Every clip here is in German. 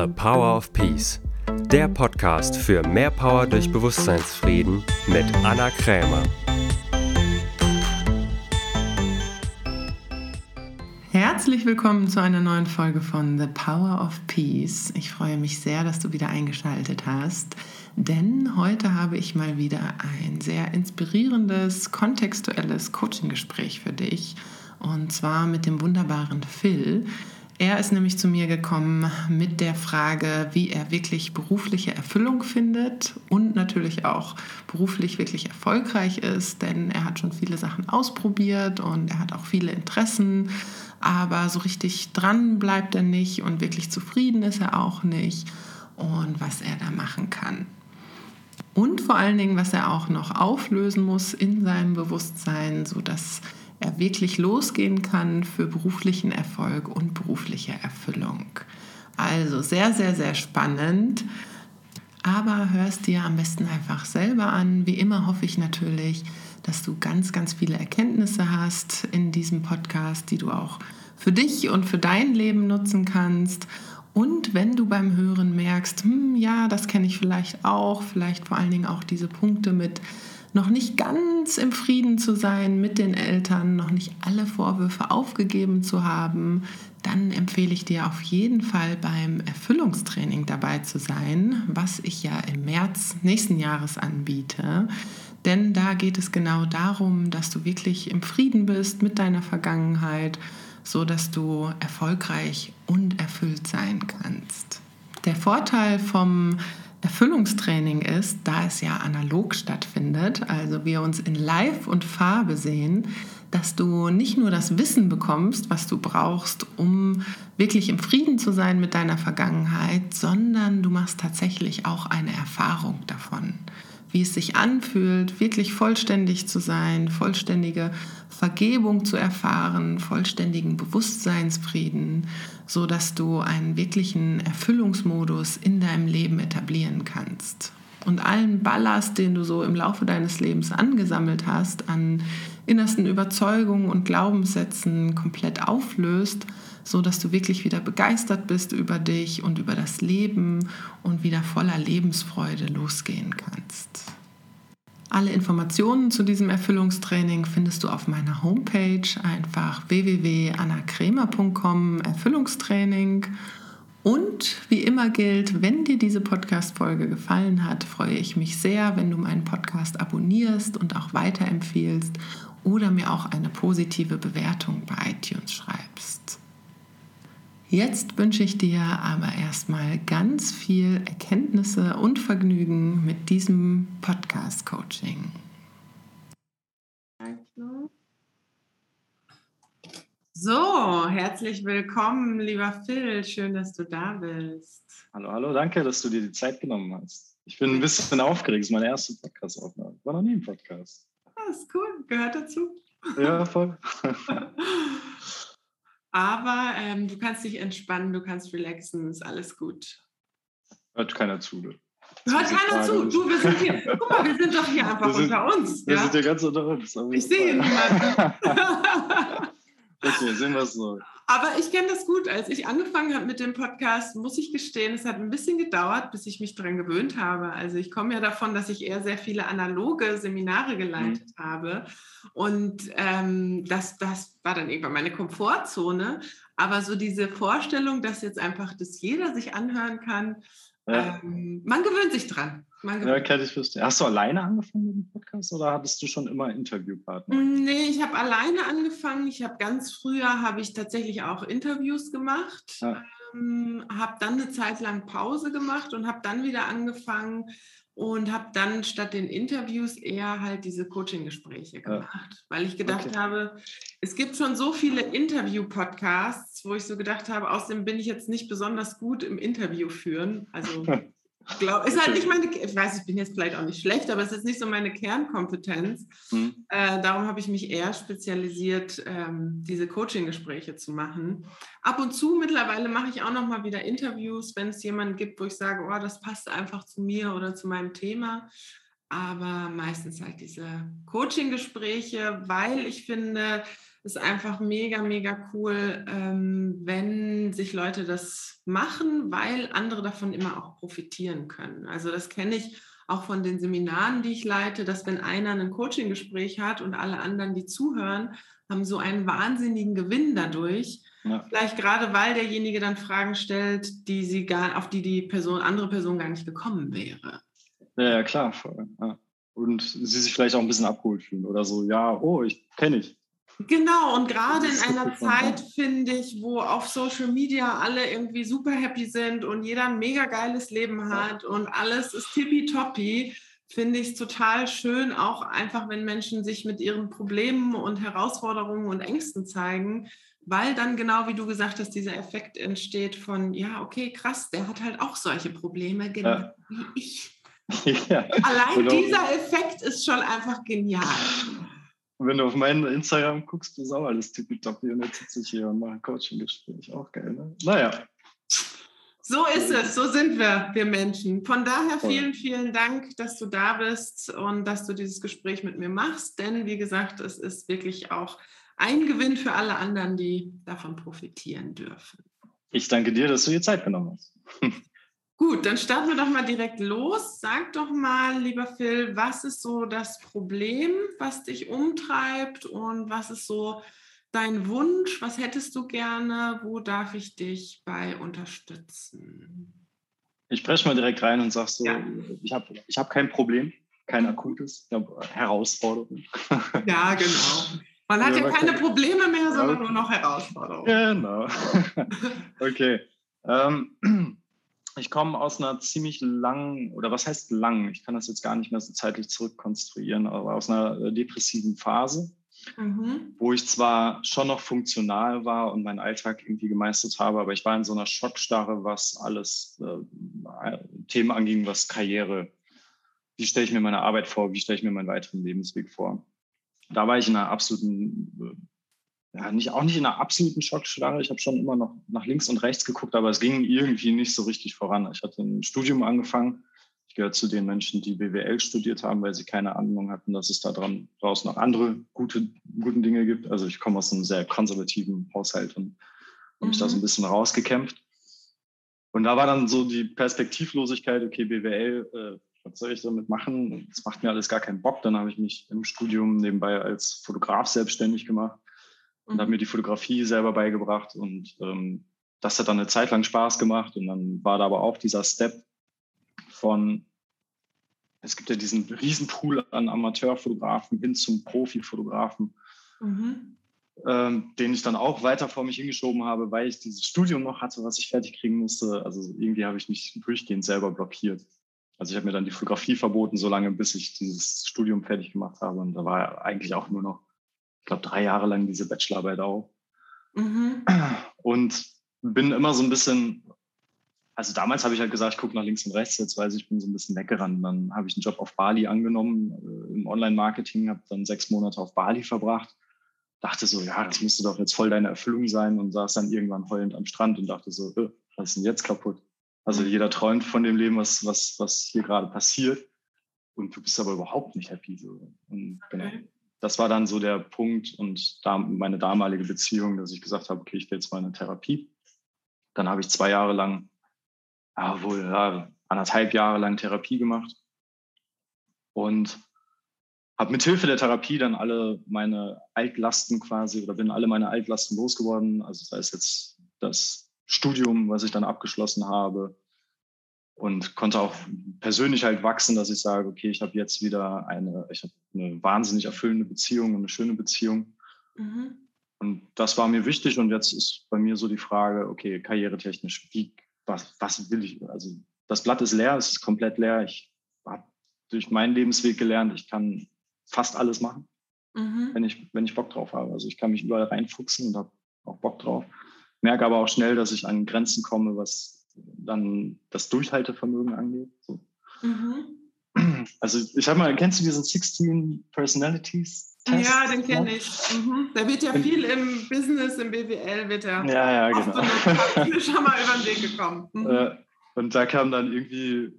The Power of Peace, der Podcast für mehr Power durch Bewusstseinsfrieden mit Anna Krämer. Herzlich willkommen zu einer neuen Folge von The Power of Peace. Ich freue mich sehr, dass du wieder eingeschaltet hast, denn heute habe ich mal wieder ein sehr inspirierendes, kontextuelles Coaching-Gespräch für dich und zwar mit dem wunderbaren Phil. Er ist nämlich zu mir gekommen mit der Frage, wie er wirklich berufliche Erfüllung findet und natürlich auch beruflich wirklich erfolgreich ist, denn er hat schon viele Sachen ausprobiert und er hat auch viele Interessen, aber so richtig dran bleibt er nicht und wirklich zufrieden ist er auch nicht und was er da machen kann. Und vor allen Dingen, was er auch noch auflösen muss in seinem Bewusstsein, sodass er wirklich losgehen kann für beruflichen Erfolg und berufliche Erfüllung. Also sehr, sehr, sehr spannend. Aber hörst dir am besten einfach selber an. Wie immer hoffe ich natürlich, dass du ganz, ganz viele Erkenntnisse hast in diesem Podcast, die du auch für dich und für dein Leben nutzen kannst. Und wenn du beim Hören merkst, hm, ja, das kenne ich vielleicht auch, vielleicht vor allen Dingen auch diese Punkte mit noch nicht ganz im Frieden zu sein mit den Eltern, noch nicht alle Vorwürfe aufgegeben zu haben, dann empfehle ich dir auf jeden Fall beim Erfüllungstraining dabei zu sein, was ich ja im März nächsten Jahres anbiete. Denn da geht es genau darum, dass du wirklich im Frieden bist mit deiner Vergangenheit, so dass du erfolgreich und erfüllt sein kannst. Der Vorteil vom Erfüllungstraining ist, da es ja analog stattfindet, also wir uns in Live und Farbe sehen, dass du nicht nur das Wissen bekommst, was du brauchst, um wirklich im Frieden zu sein mit deiner Vergangenheit, sondern du machst tatsächlich auch eine Erfahrung davon wie es sich anfühlt, wirklich vollständig zu sein, vollständige Vergebung zu erfahren, vollständigen Bewusstseinsfrieden, so dass du einen wirklichen Erfüllungsmodus in deinem Leben etablieren kannst. Und allen Ballast, den du so im Laufe deines Lebens angesammelt hast, an innersten Überzeugungen und Glaubenssätzen komplett auflöst so dass du wirklich wieder begeistert bist über dich und über das Leben und wieder voller Lebensfreude losgehen kannst. Alle Informationen zu diesem Erfüllungstraining findest du auf meiner Homepage einfach www.annakremer.com Erfüllungstraining. Und wie immer gilt, wenn dir diese Podcast-Folge gefallen hat, freue ich mich sehr, wenn du meinen Podcast abonnierst und auch weiterempfiehlst oder mir auch eine positive Bewertung bei iTunes schreibst. Jetzt wünsche ich dir aber erstmal ganz viel Erkenntnisse und Vergnügen mit diesem Podcast-Coaching. So, herzlich willkommen, lieber Phil. Schön, dass du da bist. Hallo, hallo, danke, dass du dir die Zeit genommen hast. Ich bin ein bisschen aufgeregt. Das ist meine erste Podcast-Aufnahme. War noch nie ein Podcast. Das ist cool, gehört dazu. Ja, voll. Aber ähm, du kannst dich entspannen, du kannst relaxen, ist alles gut. Hört keiner zu. Ne? Hört keiner zu. Du, wir sind hier. Guck mal, wir sind doch hier einfach sind, unter uns. Wir ja? sind ja ganz unter uns. Ich sehe niemanden. okay, sehen wir es so. Aber ich kenne das gut. Als ich angefangen habe mit dem Podcast, muss ich gestehen, es hat ein bisschen gedauert, bis ich mich daran gewöhnt habe. Also ich komme ja davon, dass ich eher sehr viele analoge Seminare geleitet mhm. habe. Und ähm, das, das war dann irgendwann meine Komfortzone. Aber so diese Vorstellung, dass jetzt einfach das jeder sich anhören kann, ja. ähm, man gewöhnt sich dran. Ja, kenne ich. Hast du alleine angefangen mit dem Podcast oder hattest du schon immer Interviewpartner? Mm, nee, ich habe alleine angefangen. Ich habe ganz früher habe ich tatsächlich auch Interviews gemacht. Ja. Ähm, habe dann eine Zeit lang Pause gemacht und habe dann wieder angefangen und habe dann statt den Interviews eher halt diese Coaching-Gespräche gemacht, ja. weil ich gedacht okay. habe, es gibt schon so viele Interview-Podcasts, wo ich so gedacht habe, außerdem bin ich jetzt nicht besonders gut im Interview führen. Also Glaub, ist halt nicht meine, ich weiß, ich bin jetzt vielleicht auch nicht schlecht, aber es ist nicht so meine Kernkompetenz. Mhm. Äh, darum habe ich mich eher spezialisiert, ähm, diese Coaching-Gespräche zu machen. Ab und zu mittlerweile mache ich auch noch mal wieder Interviews, wenn es jemanden gibt, wo ich sage, oh, das passt einfach zu mir oder zu meinem Thema. Aber meistens halt diese Coaching-Gespräche, weil ich finde, es ist einfach mega, mega cool, ähm, wenn sich Leute das machen, weil andere davon immer auch profitieren können. Also das kenne ich auch von den Seminaren, die ich leite, dass wenn einer ein Coaching-Gespräch hat und alle anderen, die zuhören, haben so einen wahnsinnigen Gewinn dadurch. Ja. Vielleicht gerade, weil derjenige dann Fragen stellt, die sie gar, auf die die Person, andere Person gar nicht gekommen wäre. Ja, ja klar. Ja. Und sie sich vielleicht auch ein bisschen abgeholt fühlen oder so, ja, oh, ich kenne ich. Genau, und gerade in einer Zeit, finde ich, wo auf Social Media alle irgendwie super happy sind und jeder ein mega geiles Leben hat und alles ist tippitoppi, finde ich es total schön, auch einfach, wenn Menschen sich mit ihren Problemen und Herausforderungen und Ängsten zeigen, weil dann genau wie du gesagt hast, dieser Effekt entsteht von, ja, okay, krass, der hat halt auch solche Probleme, genau ja. wie ich. Ja, Allein genau. dieser Effekt ist schon einfach genial. wenn du auf meinen Instagram guckst, ist auch alles tippitoppi und jetzt sitze ich hier und mache ein Coaching-Gespräch. Auch geil, ne? Naja. So ist es, so sind wir, wir Menschen. Von daher vielen, vielen Dank, dass du da bist und dass du dieses Gespräch mit mir machst. Denn wie gesagt, es ist wirklich auch ein Gewinn für alle anderen, die davon profitieren dürfen. Ich danke dir, dass du dir Zeit genommen hast. Gut, dann starten wir doch mal direkt los. Sag doch mal, lieber Phil, was ist so das Problem, was dich umtreibt und was ist so dein Wunsch? Was hättest du gerne? Wo darf ich dich bei unterstützen? Ich spreche mal direkt rein und sage so, ja. ich habe ich hab kein Problem, kein akutes, Herausforderungen. Ja, genau. Man hat ja, ja keine Probleme mehr, sondern okay. nur noch Herausforderungen. Genau. okay. Ähm, ich komme aus einer ziemlich langen, oder was heißt lang? Ich kann das jetzt gar nicht mehr so zeitlich zurückkonstruieren, aber aus einer äh, depressiven Phase, mhm. wo ich zwar schon noch funktional war und meinen Alltag irgendwie gemeistert habe, aber ich war in so einer Schockstarre, was alles äh, Themen anging, was Karriere, wie stelle ich mir meine Arbeit vor, wie stelle ich mir meinen weiteren Lebensweg vor. Da war ich in einer absoluten äh, ja, nicht, auch nicht in einer absoluten Schockstarre. Ich habe schon immer noch nach links und rechts geguckt, aber es ging irgendwie nicht so richtig voran. Ich hatte ein Studium angefangen. Ich gehöre zu den Menschen, die BWL studiert haben, weil sie keine Ahnung hatten, dass es da dran draußen noch andere gute guten Dinge gibt. Also ich komme aus einem sehr konservativen Haushalt und habe mich da so ein mhm. bisschen rausgekämpft. Und da war dann so die Perspektivlosigkeit, okay, BWL, äh, was soll ich damit machen? Das macht mir alles gar keinen Bock. Dann habe ich mich im Studium nebenbei als Fotograf selbstständig gemacht und mhm. habe mir die Fotografie selber beigebracht und ähm, das hat dann eine Zeit lang Spaß gemacht und dann war da aber auch dieser Step von, es gibt ja diesen Riesenpool an Amateurfotografen hin zum Profifotografen, mhm. ähm, den ich dann auch weiter vor mich hingeschoben habe, weil ich dieses Studium noch hatte, was ich fertig kriegen musste. Also irgendwie habe ich mich durchgehend selber blockiert. Also ich habe mir dann die Fotografie verboten, solange bis ich dieses Studium fertig gemacht habe. Und da war eigentlich auch nur noch glaube, drei Jahre lang diese Bachelorarbeit auch. Mhm. Und bin immer so ein bisschen, also damals habe ich halt gesagt, ich gucke nach links und rechts, jetzt weiß ich, ich bin so ein bisschen weggerannt. Dann habe ich einen Job auf Bali angenommen, äh, im Online-Marketing, habe dann sechs Monate auf Bali verbracht. Dachte so, ja, das müsste doch jetzt voll deine Erfüllung sein und saß dann irgendwann heulend am Strand und dachte so, äh, was ist denn jetzt kaputt? Also mhm. jeder träumt von dem Leben, was, was, was hier gerade passiert. Und du bist aber überhaupt nicht happy. So. Und genau das war dann so der Punkt und da meine damalige Beziehung, dass ich gesagt habe, okay, ich will jetzt mal eine Therapie. Dann habe ich zwei Jahre lang, ja, wohl ja, anderthalb Jahre lang Therapie gemacht und habe mit Hilfe der Therapie dann alle meine Altlasten quasi oder bin alle meine Altlasten losgeworden. Also sei es jetzt das Studium, was ich dann abgeschlossen habe, und konnte auch persönlich halt wachsen, dass ich sage, okay, ich habe jetzt wieder eine, ich habe eine wahnsinnig erfüllende Beziehung, eine schöne Beziehung. Mhm. Und das war mir wichtig und jetzt ist bei mir so die Frage, okay, karrieretechnisch, wie, was, was will ich? Also das Blatt ist leer, es ist komplett leer. Ich habe durch meinen Lebensweg gelernt, ich kann fast alles machen, mhm. wenn, ich, wenn ich Bock drauf habe. Also ich kann mich überall reinfuchsen und habe auch Bock drauf. Merke aber auch schnell, dass ich an Grenzen komme, was dann das Durchhaltevermögen angeht. So. Mhm. Also ich habe mal, kennst du diesen 16 Personalities? Test? Ja, den kenne ich. Mhm. Da wird ja viel im Business, im BWL, wird ja, ja, ja genau. so schon mal über den Weg gekommen. Mhm. Äh, und da kam dann irgendwie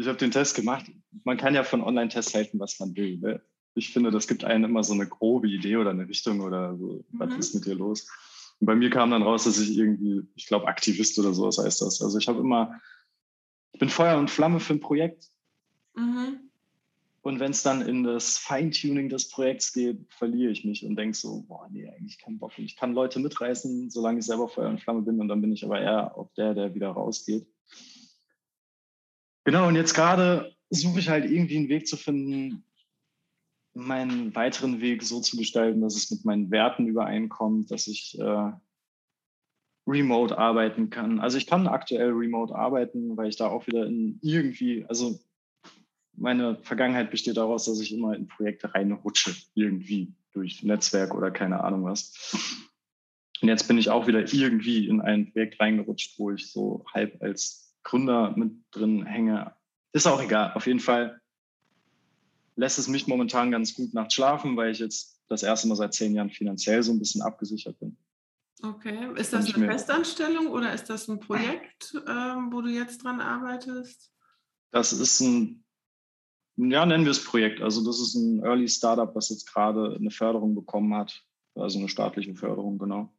ich habe den Test gemacht. Man kann ja von Online-Tests halten, was man will. Ne? Ich finde, das gibt einem immer so eine grobe Idee oder eine Richtung oder so, mhm. was ist mit dir los? Und bei mir kam dann raus, dass ich irgendwie, ich glaube, Aktivist oder sowas heißt das. Also ich habe immer, ich bin Feuer und Flamme für ein Projekt. Mhm. Und wenn es dann in das Feintuning des Projekts geht, verliere ich mich und denke so, boah, nee, eigentlich keinen Bock. Ich kann Leute mitreißen, solange ich selber Feuer und Flamme bin und dann bin ich aber eher auch der, der wieder rausgeht. Genau, und jetzt gerade suche ich halt irgendwie einen Weg zu finden, meinen weiteren Weg so zu gestalten, dass es mit meinen Werten übereinkommt, dass ich äh, remote arbeiten kann. Also ich kann aktuell remote arbeiten, weil ich da auch wieder in irgendwie, also meine Vergangenheit besteht daraus, dass ich immer in Projekte reinrutsche, irgendwie durch Netzwerk oder keine Ahnung was. Und jetzt bin ich auch wieder irgendwie in ein Projekt reingerutscht, wo ich so halb als Gründer mit drin hänge. Ist auch egal. Auf jeden Fall lässt es mich momentan ganz gut nachts schlafen, weil ich jetzt das erste Mal seit zehn Jahren finanziell so ein bisschen abgesichert bin. Okay. Ist das eine Festanstellung oder ist das ein Projekt, ähm, wo du jetzt dran arbeitest? Das ist ein, ja, nennen wir es Projekt. Also das ist ein Early Startup, was jetzt gerade eine Förderung bekommen hat. Also eine staatliche Förderung, genau.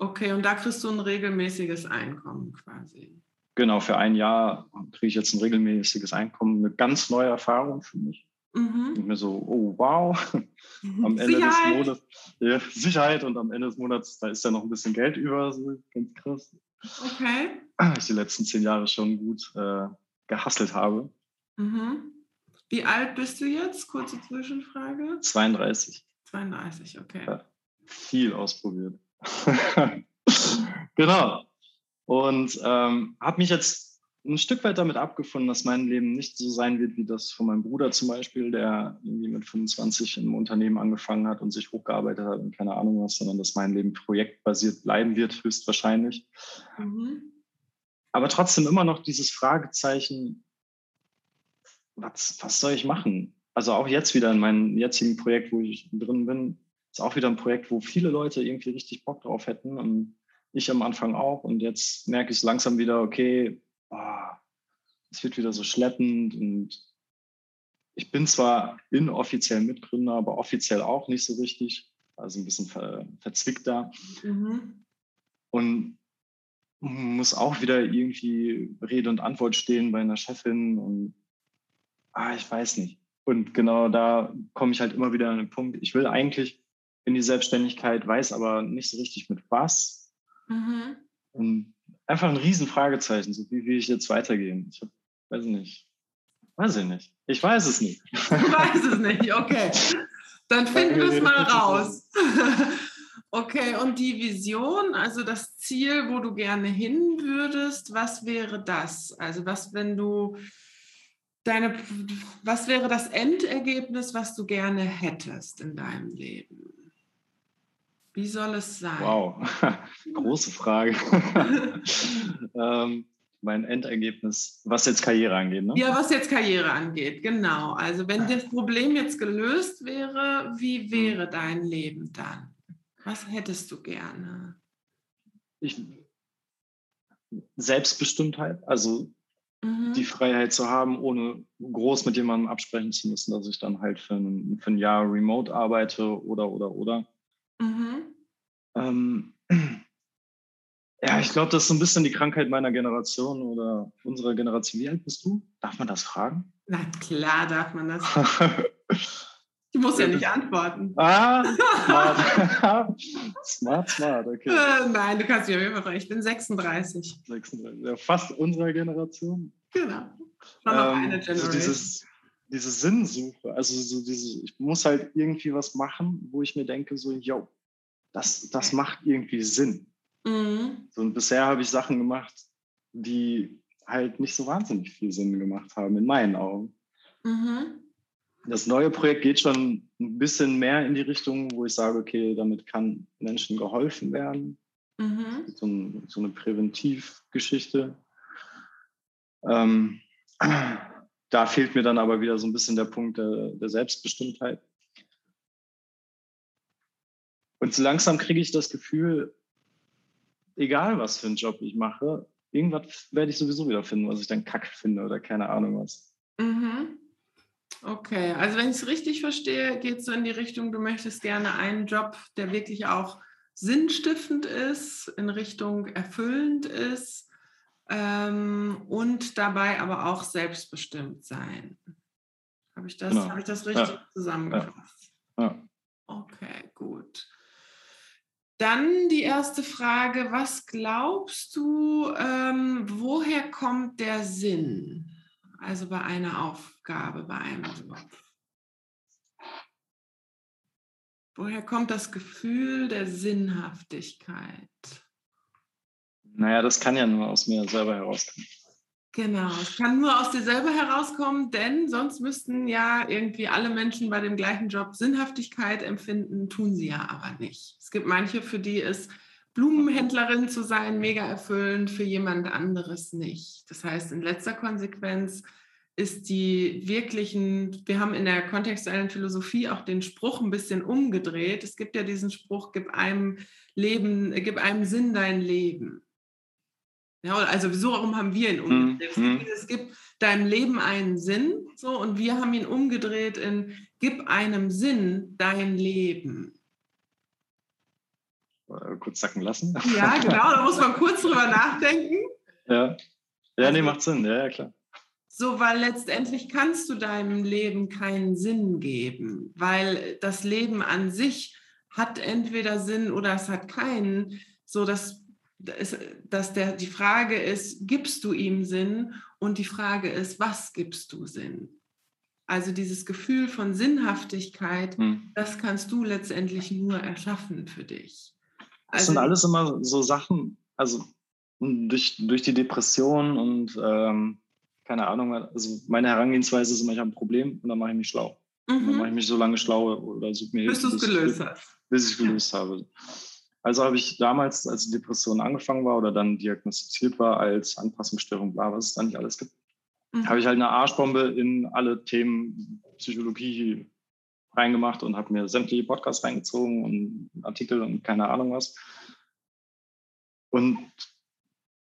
Okay, und da kriegst du ein regelmäßiges Einkommen quasi. Genau, für ein Jahr kriege ich jetzt ein regelmäßiges Einkommen. Eine ganz neue Erfahrung für mich. Mhm. Und mir so, oh wow, mhm. am Ende Sicherheit. des Monats, ja, Sicherheit und am Ende des Monats, da ist ja noch ein bisschen Geld über, so ganz krass. Okay. Ich die letzten zehn Jahre schon gut äh, gehasselt habe. Mhm. Wie alt bist du jetzt? Kurze Zwischenfrage. 32. 32, okay. Ja, viel ausprobiert. genau. Und ähm, habe mich jetzt ein Stück weit damit abgefunden, dass mein Leben nicht so sein wird wie das von meinem Bruder zum Beispiel, der irgendwie mit 25 im Unternehmen angefangen hat und sich hochgearbeitet hat und keine Ahnung was, sondern dass mein Leben projektbasiert bleiben wird, höchstwahrscheinlich. Mhm. Aber trotzdem immer noch dieses Fragezeichen, was, was soll ich machen? Also auch jetzt wieder in meinem jetzigen Projekt, wo ich drin bin, ist auch wieder ein Projekt, wo viele Leute irgendwie richtig Bock drauf hätten und ich am Anfang auch. Und jetzt merke ich langsam wieder, okay, oh, es wird wieder so schleppend und ich bin zwar inoffiziell Mitgründer, aber offiziell auch nicht so richtig, also ein bisschen ver, verzwickt da. Mhm. Und muss auch wieder irgendwie Rede und Antwort stehen bei einer Chefin und ah, ich weiß nicht. Und genau da komme ich halt immer wieder an den Punkt, ich will eigentlich in die Selbstständigkeit, weiß aber nicht so richtig mit was. Mhm. Und einfach ein Riesenfragezeichen, so wie will ich jetzt weitergehen? Ich hab, weiß nicht. Weiß ich nicht. Ich weiß es nicht. Du weißt es nicht, okay. Dann finden wir es mal raus. Okay, und die Vision, also das Ziel, wo du gerne hin würdest, was wäre das? Also was, wenn du deine, was wäre das Endergebnis, was du gerne hättest in deinem Leben? Wie soll es sein? Wow, große Frage. ähm, mein Endergebnis, was jetzt Karriere angeht, ne? Ja, was jetzt Karriere angeht, genau. Also wenn das Problem jetzt gelöst wäre, wie wäre dein Leben dann? Was hättest du gerne? Ich, Selbstbestimmtheit, also mhm. die Freiheit zu haben, ohne groß mit jemandem absprechen zu müssen, dass ich dann halt für ein, für ein Jahr remote arbeite oder, oder, oder. Mhm. Ähm, ja, ich glaube, das ist so ein bisschen die Krankheit meiner Generation oder unserer Generation. Wie alt bist du? Darf man das fragen? Na klar darf man das. Ich muss ja nicht antworten. Ah, smart. smart, smart, okay. Äh, nein, du kannst mir auf jeden Fall fragen. Ich bin 36. 36, ja, fast unserer Generation. Genau. Noch ähm, eine Generation. Also dieses, diese Sinnsuche, also so diese, ich muss halt irgendwie was machen, wo ich mir denke, so, yo, das, das macht irgendwie Sinn. Mhm. So, und bisher habe ich Sachen gemacht, die halt nicht so wahnsinnig viel Sinn gemacht haben, in meinen Augen. Mhm. Das neue Projekt geht schon ein bisschen mehr in die Richtung, wo ich sage, okay, damit kann Menschen geholfen werden. Mhm. So, ein, so, eine Präventivgeschichte. Ähm, da fehlt mir dann aber wieder so ein bisschen der Punkt der, der Selbstbestimmtheit. Und so langsam kriege ich das Gefühl, egal was für einen Job ich mache, irgendwas werde ich sowieso wieder finden, was ich dann kacke finde oder keine Ahnung was. Mhm. Okay, also wenn ich es richtig verstehe, geht es so in die Richtung, du möchtest gerne einen Job, der wirklich auch sinnstiftend ist, in Richtung erfüllend ist ähm, und dabei aber auch selbstbestimmt sein. Habe ich, das, genau. habe ich das richtig ja. zusammengefasst? Ja. Okay, gut. Dann die erste Frage, was glaubst du, ähm, woher kommt der Sinn? Also bei einer Aufgabe, bei einem Job. Woher kommt das Gefühl der Sinnhaftigkeit? Naja, das kann ja nur aus mir selber herauskommen. Genau, es kann nur aus dir selber herauskommen, denn sonst müssten ja irgendwie alle Menschen bei dem gleichen Job Sinnhaftigkeit empfinden, tun sie ja aber nicht. Es gibt manche, für die ist Blumenhändlerin zu sein mega erfüllend, für jemand anderes nicht. Das heißt, in letzter Konsequenz ist die wirklichen, wir haben in der kontextuellen Philosophie auch den Spruch ein bisschen umgedreht. Es gibt ja diesen Spruch, gib einem Leben, gib einem Sinn dein Leben. Ja, also so warum haben wir ihn umgedreht. Mhm. Es gibt deinem Leben einen Sinn, so und wir haben ihn umgedreht in gib einem Sinn dein Leben. Kurz sacken lassen. Ja, genau, da muss man kurz drüber nachdenken. Ja, ja, nee, macht Sinn, ja, ja, klar. So, weil letztendlich kannst du deinem Leben keinen Sinn geben, weil das Leben an sich hat entweder Sinn oder es hat keinen. So, dass dass der, die Frage ist, gibst du ihm Sinn? Und die Frage ist, was gibst du Sinn? Also dieses Gefühl von Sinnhaftigkeit, hm. das kannst du letztendlich nur erschaffen für dich. Also, das sind alles immer so Sachen, also durch, durch die Depression und ähm, keine Ahnung, also meine Herangehensweise ist immer, ich habe ein Problem und dann mache ich mich schlau. Mhm. dann mache ich mich so lange schlau oder suche mir Hilfe. Bis du es gelöst hast. Bis ich es gelöst habe. Also habe ich damals, als die Depression angefangen war oder dann diagnostiziert war als Anpassungsstörung, bla, was es da nicht alles gibt, mhm. habe ich halt eine Arschbombe in alle Themen Psychologie reingemacht und habe mir sämtliche Podcasts reingezogen und Artikel und keine Ahnung was. Und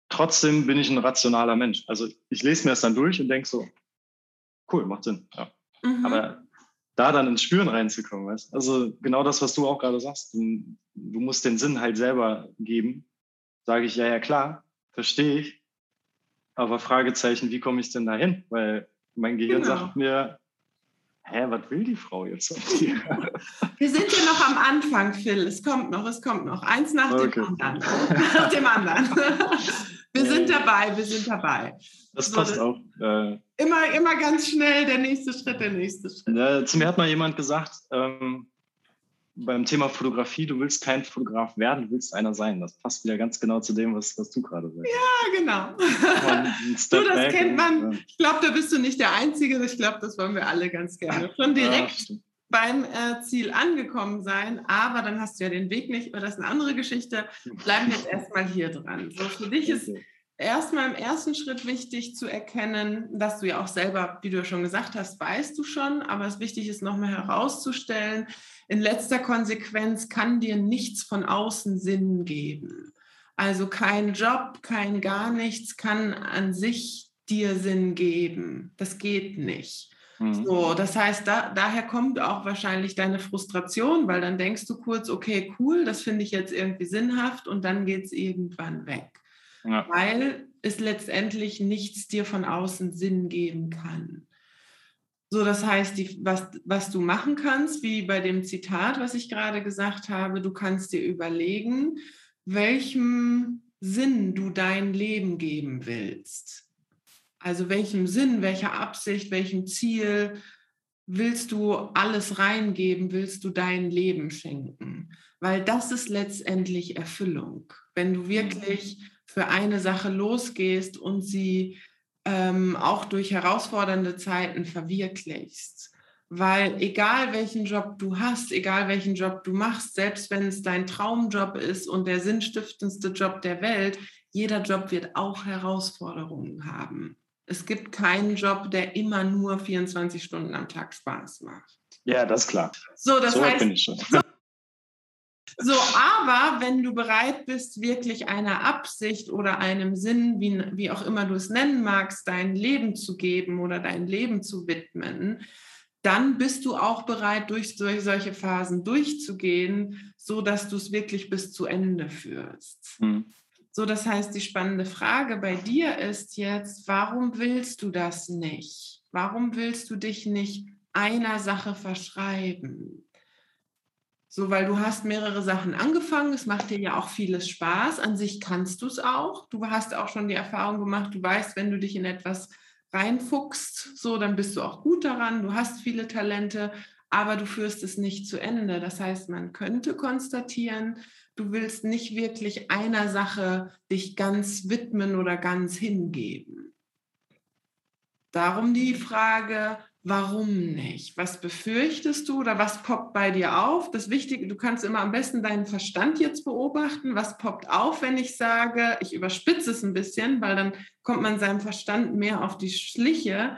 trotzdem bin ich ein rationaler Mensch. Also ich lese mir das dann durch und denke so, cool, macht Sinn. Ja. Mhm. Aber da dann ins Spüren reinzukommen. Weißt? Also genau das, was du auch gerade sagst, du, du, musst den Sinn halt selber geben. Sage ich, ja, ja, klar, verstehe ich. Aber Fragezeichen, wie komme ich denn da hin? Weil mein Gehirn genau. sagt mir, hä, was will die Frau jetzt von dir? Wir sind ja noch am Anfang, Phil. Es kommt noch, es kommt noch. Eins nach okay. dem anderen. nach dem anderen. Wir sind dabei, wir sind dabei. Das so, passt auch. Äh, immer, immer ganz schnell der nächste Schritt, der nächste Schritt. Ja, zu mir hat mal jemand gesagt, ähm, beim Thema Fotografie, du willst kein Fotograf werden, du willst einer sein. Das passt wieder ganz genau zu dem, was, was du gerade sagst. Ja, genau. du, das kennt man. Ja. Ich glaube, da bist du nicht der Einzige. Ich glaube, das wollen wir alle ganz gerne. Schon direkt ja, beim äh, Ziel angekommen sein, aber dann hast du ja den Weg nicht, aber das ist eine andere Geschichte. Bleiben wir jetzt erstmal hier dran. So, für dich ist erstmal im ersten Schritt wichtig zu erkennen, dass du ja auch selber, wie du ja schon gesagt hast, weißt du schon, aber es wichtig ist nochmal herauszustellen, in letzter Konsequenz kann dir nichts von außen Sinn geben. Also kein Job, kein gar nichts kann an sich dir Sinn geben. Das geht nicht. Mhm. So, das heißt, da, daher kommt auch wahrscheinlich deine Frustration, weil dann denkst du kurz, okay, cool, das finde ich jetzt irgendwie sinnhaft und dann geht es irgendwann weg. Ja. Weil es letztendlich nichts dir von außen Sinn geben kann. So, das heißt, die, was, was du machen kannst, wie bei dem Zitat, was ich gerade gesagt habe, du kannst dir überlegen, welchem Sinn du dein Leben geben willst. Also welchem Sinn, welcher Absicht, welchem Ziel willst du alles reingeben, willst du dein Leben schenken? Weil das ist letztendlich Erfüllung. Wenn du wirklich für eine Sache losgehst und sie ähm, auch durch herausfordernde Zeiten verwirklichst. Weil egal welchen Job du hast, egal welchen Job du machst, selbst wenn es dein Traumjob ist und der sinnstiftendste Job der Welt, jeder Job wird auch Herausforderungen haben. Es gibt keinen Job, der immer nur 24 Stunden am Tag Spaß macht. Ja, das ist klar. So, das so heißt, bin ich schon. So, aber wenn du bereit bist, wirklich einer Absicht oder einem Sinn, wie, wie auch immer du es nennen magst, dein Leben zu geben oder dein Leben zu widmen, dann bist du auch bereit, durch solche Phasen durchzugehen, so dass du es wirklich bis zu Ende führst. Mhm. So, das heißt, die spannende Frage bei dir ist jetzt, warum willst du das nicht? Warum willst du dich nicht einer Sache verschreiben? So, weil du hast mehrere Sachen angefangen, es macht dir ja auch vieles Spaß. An sich kannst du es auch. Du hast auch schon die Erfahrung gemacht, du weißt, wenn du dich in etwas reinfuchst, so, dann bist du auch gut daran, du hast viele Talente, aber du führst es nicht zu Ende. Das heißt, man könnte konstatieren, du willst nicht wirklich einer Sache dich ganz widmen oder ganz hingeben. Darum die Frage, warum nicht? Was befürchtest du oder was poppt bei dir auf? Das Wichtige, du kannst immer am besten deinen Verstand jetzt beobachten. Was poppt auf, wenn ich sage, ich überspitze es ein bisschen, weil dann kommt man seinem Verstand mehr auf die Schliche.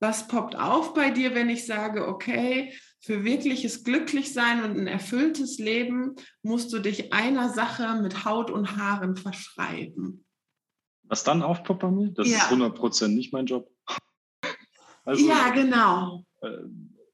Was poppt auf bei dir, wenn ich sage, okay, für wirkliches Glücklichsein und ein erfülltes Leben musst du dich einer Sache mit Haut und Haaren verschreiben? Was dann aufpoppt bei mir? Das ja. ist 100% nicht mein Job. Also, ja, genau. Äh,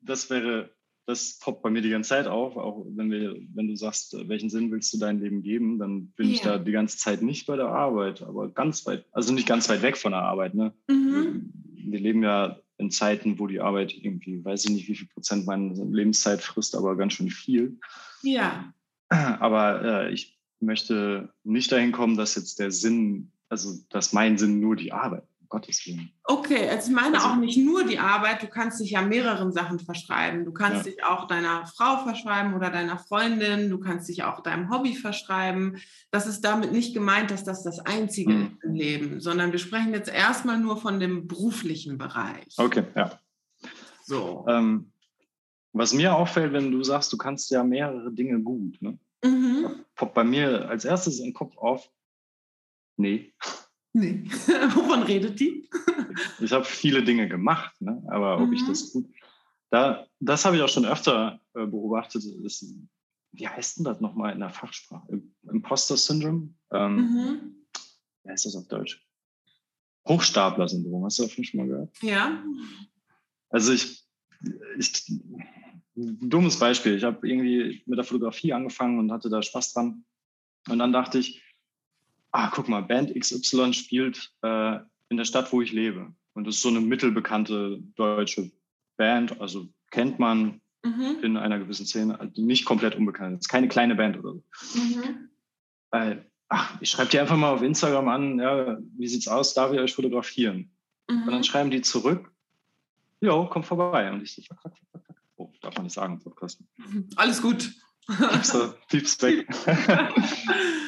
das wäre, das poppt bei mir die ganze Zeit auf, auch wenn wir, wenn du sagst, welchen Sinn willst du dein Leben geben, dann bin ja. ich da die ganze Zeit nicht bei der Arbeit, aber ganz weit, also nicht ganz weit weg von der Arbeit. Ne? Mhm. Wir leben ja in Zeiten, wo die Arbeit irgendwie, weiß ich nicht, wie viel Prozent meiner Lebenszeit frisst, aber ganz schön viel. Ja. Aber äh, ich möchte nicht dahin kommen, dass jetzt der Sinn, also dass mein Sinn nur die Arbeit Gottes Willen. Okay, also ich meine also, auch nicht nur die Arbeit, du kannst dich ja mehreren Sachen verschreiben. Du kannst ja. dich auch deiner Frau verschreiben oder deiner Freundin, du kannst dich auch deinem Hobby verschreiben. Das ist damit nicht gemeint, dass das das Einzige hm. ist im Leben, sondern wir sprechen jetzt erstmal nur von dem beruflichen Bereich. Okay, ja. So. Ähm, was mir auffällt, wenn du sagst, du kannst ja mehrere Dinge gut, ne? Mhm. poppt bei mir als erstes im Kopf auf, nee. Nee. Wovon redet die? ich habe viele Dinge gemacht, ne? aber ob mhm. ich das gut. Da, das habe ich auch schon öfter äh, beobachtet. Ist, wie heißt denn das nochmal in der Fachsprache? Imposter Syndrome? Ähm, mhm. Wie heißt das auf Deutsch? Hochstapler-Syndrom. Hast du davon schon mal gehört? Ja. Also ich, ich dummes Beispiel. Ich habe irgendwie mit der Fotografie angefangen und hatte da Spaß dran. Und dann dachte ich, ah, guck mal, Band XY spielt äh, in der Stadt, wo ich lebe. Und das ist so eine mittelbekannte deutsche Band, also kennt man mhm. in einer gewissen Szene, also nicht komplett unbekannt. Das ist keine kleine Band oder so. Mhm. Äh, ach, ich schreibe die einfach mal auf Instagram an, ja, wie sieht's aus, darf ich euch fotografieren? Mhm. Und dann schreiben die zurück, jo, komm vorbei. Und ich so, fuck, fuck, fuck, fuck. Oh, darf man nicht sagen, Podcast. Alles gut. Piepser, Pieps weg.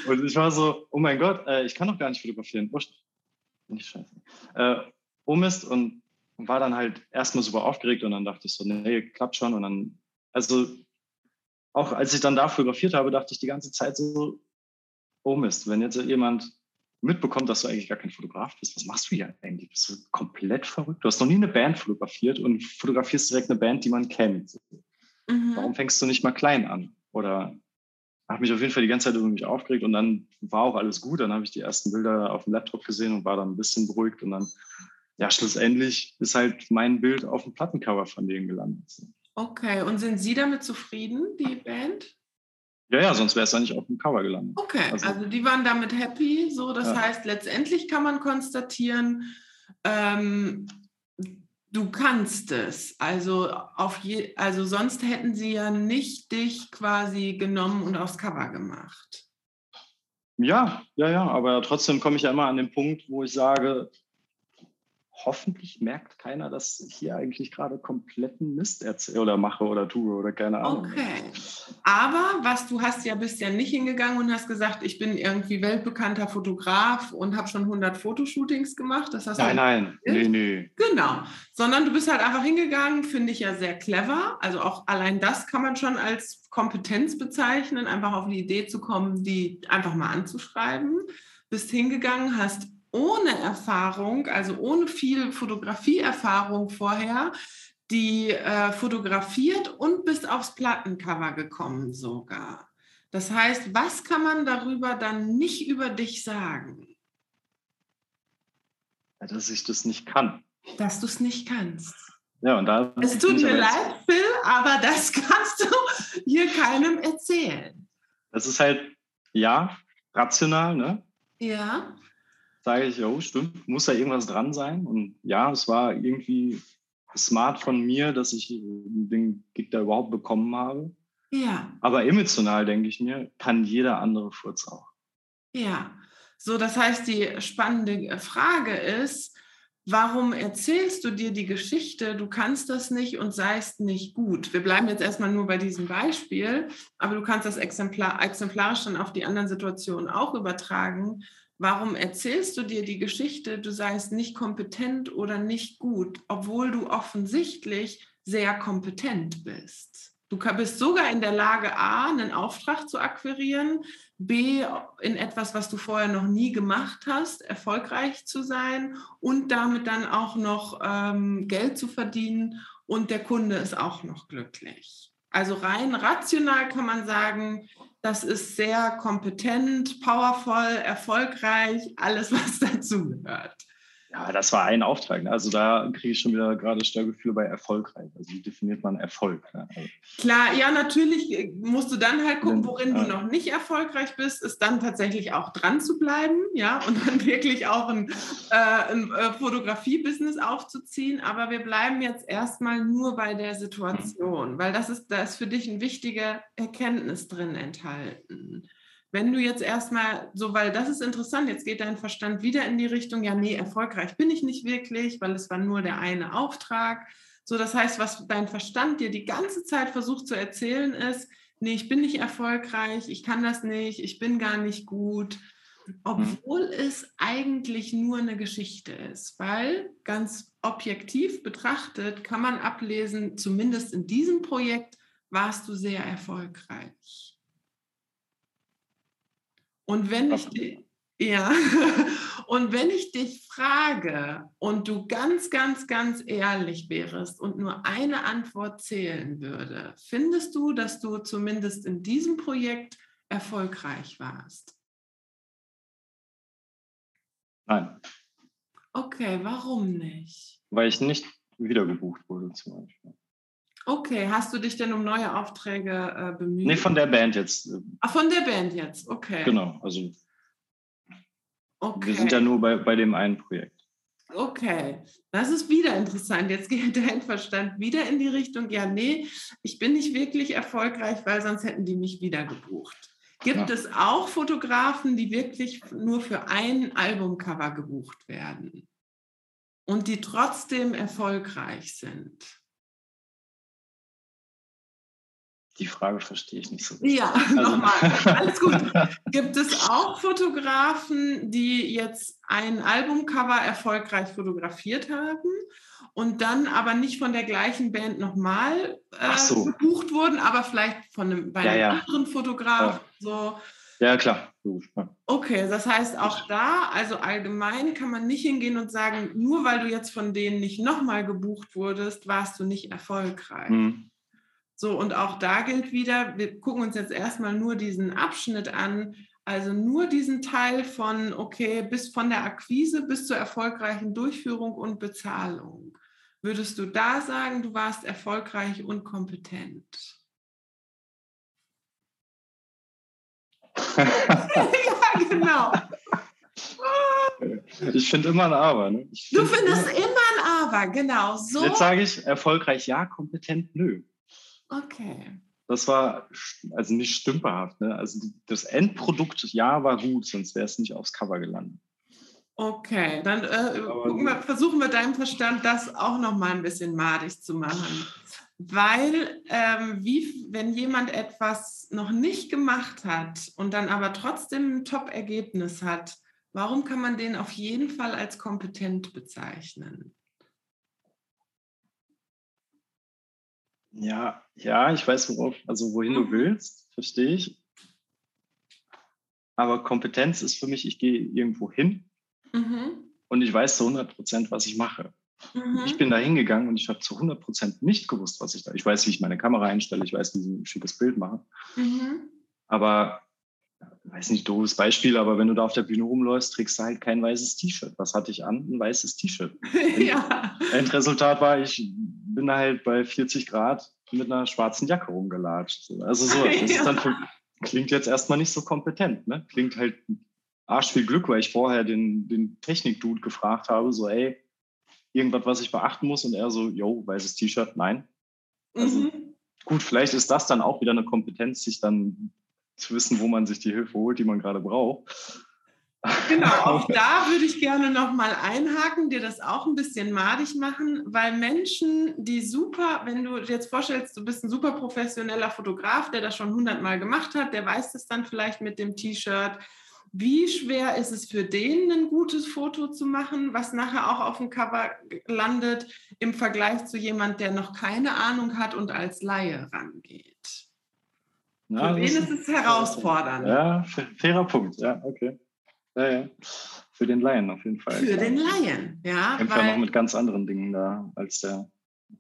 und ich war so, oh mein Gott, äh, ich kann doch gar nicht fotografieren. Wurscht. Nicht scheiße. Äh, um ist und war dann halt erstmal super aufgeregt und dann dachte ich so, nee, klappt schon. Und dann, also auch als ich dann da fotografiert habe, dachte ich die ganze Zeit so, oh Mist, wenn jetzt jemand mitbekommt, dass du eigentlich gar kein Fotograf bist, was machst du hier eigentlich? Bist du komplett verrückt? Du hast noch nie eine Band fotografiert und fotografierst direkt eine Band, die man kennt. Mhm. Warum fängst du nicht mal klein an? Oder habe mich auf jeden Fall die ganze Zeit über mich aufgeregt und dann war auch alles gut. Dann habe ich die ersten Bilder auf dem Laptop gesehen und war dann ein bisschen beruhigt und dann, ja, schlussendlich ist halt mein Bild auf dem Plattencover von denen gelandet. Okay, und sind Sie damit zufrieden, die Band? Ja, ja, sonst wäre es ja nicht auf dem Cover gelandet. Okay, also, also die waren damit happy. So, das ja. heißt, letztendlich kann man konstatieren, ähm, du kannst es. Also, auf je, also sonst hätten sie ja nicht dich quasi genommen und aufs Cover gemacht. Ja, ja, ja, aber trotzdem komme ich ja immer an den Punkt, wo ich sage, hoffentlich merkt keiner, dass ich hier eigentlich gerade kompletten Mist erzähle oder mache oder tue oder keine Ahnung. Okay. Aber was du hast ja bist ja nicht hingegangen und hast gesagt, ich bin irgendwie weltbekannter Fotograf und habe schon 100 Fotoshootings gemacht. Das hast nein, nein, nee, nee. Genau. Sondern du bist halt einfach hingegangen, finde ich ja sehr clever. Also auch allein das kann man schon als Kompetenz bezeichnen, einfach auf die Idee zu kommen, die einfach mal anzuschreiben. Bist hingegangen, hast ohne Erfahrung, also ohne viel Fotografieerfahrung vorher, die äh, fotografiert und bis aufs Plattencover gekommen sogar. Das heißt, was kann man darüber dann nicht über dich sagen? Dass ich das nicht kann. Dass du es nicht kannst. Ja, und da. Es tut mir leid, Phil, aber das kannst du hier keinem erzählen. Das ist halt, ja, rational, ne? Ja. Sage ich, oh, stimmt, muss da irgendwas dran sein. Und ja, es war irgendwie smart von mir, dass ich den Gig da überhaupt bekommen habe. Ja. Aber emotional, denke ich mir, kann jeder andere Furz auch. Ja. So, das heißt, die spannende Frage ist, warum erzählst du dir die Geschichte, du kannst das nicht und seist nicht gut? Wir bleiben jetzt erstmal nur bei diesem Beispiel, aber du kannst das exemplar, exemplarisch dann auf die anderen Situationen auch übertragen. Warum erzählst du dir die Geschichte, du seist nicht kompetent oder nicht gut, obwohl du offensichtlich sehr kompetent bist? Du bist sogar in der Lage, A, einen Auftrag zu akquirieren, B, in etwas, was du vorher noch nie gemacht hast, erfolgreich zu sein und damit dann auch noch ähm, Geld zu verdienen und der Kunde ist auch noch glücklich. Also rein rational kann man sagen, das ist sehr kompetent, powervoll, erfolgreich, alles, was dazugehört. Ja, das war ein Auftrag. Ne? Also da kriege ich schon wieder gerade Störgefühl bei erfolgreich. Also wie definiert man Erfolg? Ne? Also Klar, ja, natürlich äh, musst du dann halt gucken, worin ja. du noch nicht erfolgreich bist, ist dann tatsächlich auch dran zu bleiben, ja, und dann wirklich auch ein, äh, ein äh, Fotografie-Business aufzuziehen. Aber wir bleiben jetzt erstmal nur bei der Situation, weil das ist, da ist für dich eine wichtige Erkenntnis drin enthalten. Wenn du jetzt erstmal so, weil das ist interessant, jetzt geht dein Verstand wieder in die Richtung, ja, nee, erfolgreich bin ich nicht wirklich, weil es war nur der eine Auftrag. So, das heißt, was dein Verstand dir die ganze Zeit versucht zu erzählen ist, nee, ich bin nicht erfolgreich, ich kann das nicht, ich bin gar nicht gut, obwohl mhm. es eigentlich nur eine Geschichte ist, weil ganz objektiv betrachtet kann man ablesen, zumindest in diesem Projekt warst du sehr erfolgreich. Und wenn ich dich, ja, und wenn ich dich frage und du ganz, ganz, ganz ehrlich wärst und nur eine Antwort zählen würde, findest du, dass du zumindest in diesem Projekt erfolgreich warst? Nein. Okay, warum nicht? Weil ich nicht wiedergebucht wurde zum Beispiel. Okay, hast du dich denn um neue Aufträge äh, bemüht? Nee, von der Band jetzt. Ach, von der Band jetzt, okay. Genau, also okay. wir sind ja nur bei, bei dem einen Projekt. Okay, das ist wieder interessant. Jetzt geht dein Verstand wieder in die Richtung, ja, nee, ich bin nicht wirklich erfolgreich, weil sonst hätten die mich wieder gebucht. Gibt ja. es auch Fotografen, die wirklich nur für ein Albumcover gebucht werden und die trotzdem erfolgreich sind? Die Frage verstehe ich nicht so. Richtig. Ja, also. nochmal. Alles gut. Gibt es auch Fotografen, die jetzt ein Albumcover erfolgreich fotografiert haben und dann aber nicht von der gleichen Band nochmal äh, so. gebucht wurden, aber vielleicht von einem, bei einem ja, ja. anderen Fotograf? Ja. So. Ja, klar. Okay, das heißt auch da, also allgemein kann man nicht hingehen und sagen, nur weil du jetzt von denen nicht nochmal gebucht wurdest, warst du nicht erfolgreich. Mhm. So, und auch da gilt wieder, wir gucken uns jetzt erstmal nur diesen Abschnitt an, also nur diesen Teil von, okay, bis von der Akquise bis zur erfolgreichen Durchführung und Bezahlung. Würdest du da sagen, du warst erfolgreich und kompetent? ja, genau. Ich finde immer ein Aber. Ne? du findest immer, immer ein Aber, genau. So. Jetzt sage ich erfolgreich ja, kompetent nö. Okay. Das war also nicht stümperhaft. Ne? Also das Endprodukt, ja, war gut, sonst wäre es nicht aufs Cover gelandet. Okay, dann äh, wir, versuchen wir deinem Verstand das auch noch mal ein bisschen madig zu machen. Weil, ähm, wie, wenn jemand etwas noch nicht gemacht hat und dann aber trotzdem ein Top-Ergebnis hat, warum kann man den auf jeden Fall als kompetent bezeichnen? Ja, ja, ich weiß, worauf, also wohin du mhm. willst, verstehe ich. Aber Kompetenz ist für mich, ich gehe irgendwo hin mhm. und ich weiß zu 100 Prozent, was ich mache. Mhm. Ich bin da hingegangen und ich habe zu 100 Prozent nicht gewusst, was ich da. Ich weiß, wie ich meine Kamera einstelle, ich weiß, wie ich ein schickes Bild mache. Mhm. Aber, weiß nicht, doofes Beispiel, aber wenn du da auf der Bühne rumläufst, trägst du halt kein weißes T-Shirt. Was hatte ich an? Ein weißes T-Shirt. ja. Endresultat war, ich bin halt bei 40 Grad mit einer schwarzen Jacke rumgelatscht. Also so, das ist dann für, klingt jetzt erstmal nicht so kompetent, ne? Klingt halt arsch viel Glück, weil ich vorher den, den Technik-Dude gefragt habe, so, ey, irgendwas, was ich beachten muss? Und er so, yo, weißes T-Shirt, nein. Also, mhm. Gut, vielleicht ist das dann auch wieder eine Kompetenz, sich dann zu wissen, wo man sich die Hilfe holt, die man gerade braucht. Genau, auch da würde ich gerne nochmal einhaken, dir das auch ein bisschen madig machen, weil Menschen, die super, wenn du dir jetzt vorstellst, du bist ein super professioneller Fotograf, der das schon hundertmal gemacht hat, der weiß das dann vielleicht mit dem T-Shirt. Wie schwer ist es für den, ein gutes Foto zu machen, was nachher auch auf dem Cover landet, im Vergleich zu jemand, der noch keine Ahnung hat und als Laie rangeht? Ja, für wen ist es herausfordernd? Ja, fairer Punkt, ja, okay. Ja, ja. Für den Laien auf jeden Fall. Für den Laien, ja. Kämpft ja noch mit ganz anderen Dingen da als der.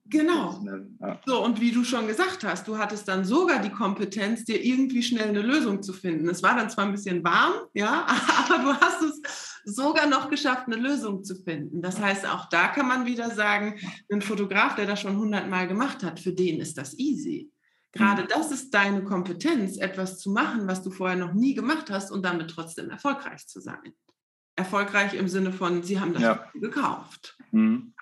Genau. Ja. So, und wie du schon gesagt hast, du hattest dann sogar die Kompetenz, dir irgendwie schnell eine Lösung zu finden. Es war dann zwar ein bisschen warm, ja, aber du hast es sogar noch geschafft, eine Lösung zu finden. Das heißt, auch da kann man wieder sagen, ein Fotograf, der das schon hundertmal gemacht hat, für den ist das easy. Gerade das ist deine Kompetenz, etwas zu machen, was du vorher noch nie gemacht hast und damit trotzdem erfolgreich zu sein. Erfolgreich im Sinne von, sie haben das ja. gekauft. Mhm.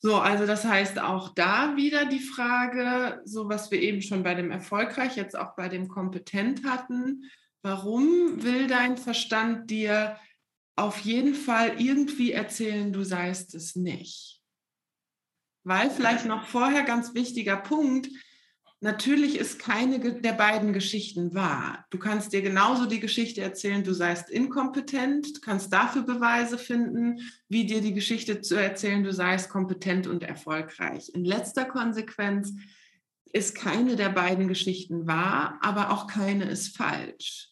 So, also das heißt auch da wieder die Frage, so was wir eben schon bei dem Erfolgreich, jetzt auch bei dem Kompetent hatten, warum will dein Verstand dir auf jeden Fall irgendwie erzählen, du seist es nicht? Weil vielleicht noch vorher ganz wichtiger Punkt, natürlich ist keine der beiden Geschichten wahr. Du kannst dir genauso die Geschichte erzählen, du seist inkompetent, du kannst dafür Beweise finden, wie dir die Geschichte zu erzählen, du seist kompetent und erfolgreich. In letzter Konsequenz ist keine der beiden Geschichten wahr, aber auch keine ist falsch.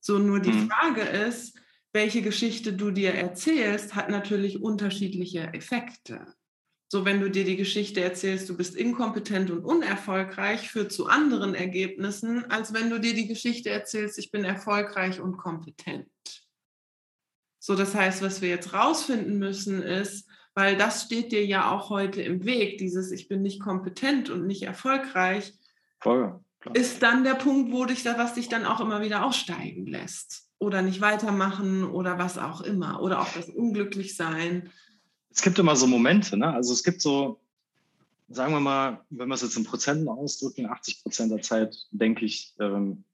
So nur die mhm. Frage ist, welche Geschichte du dir erzählst, hat natürlich unterschiedliche Effekte. So, wenn du dir die Geschichte erzählst, du bist inkompetent und unerfolgreich, führt zu anderen Ergebnissen, als wenn du dir die Geschichte erzählst, ich bin erfolgreich und kompetent. So, das heißt, was wir jetzt rausfinden müssen ist, weil das steht dir ja auch heute im Weg, dieses ich bin nicht kompetent und nicht erfolgreich, Voll, ist dann der Punkt, wo dich da, was dich dann auch immer wieder aussteigen lässt oder nicht weitermachen oder was auch immer oder auch das Unglücklichsein es gibt immer so Momente, ne? Also es gibt so, sagen wir mal, wenn wir es jetzt in Prozenten ausdrücken, 80 Prozent der Zeit denke ich, ähm,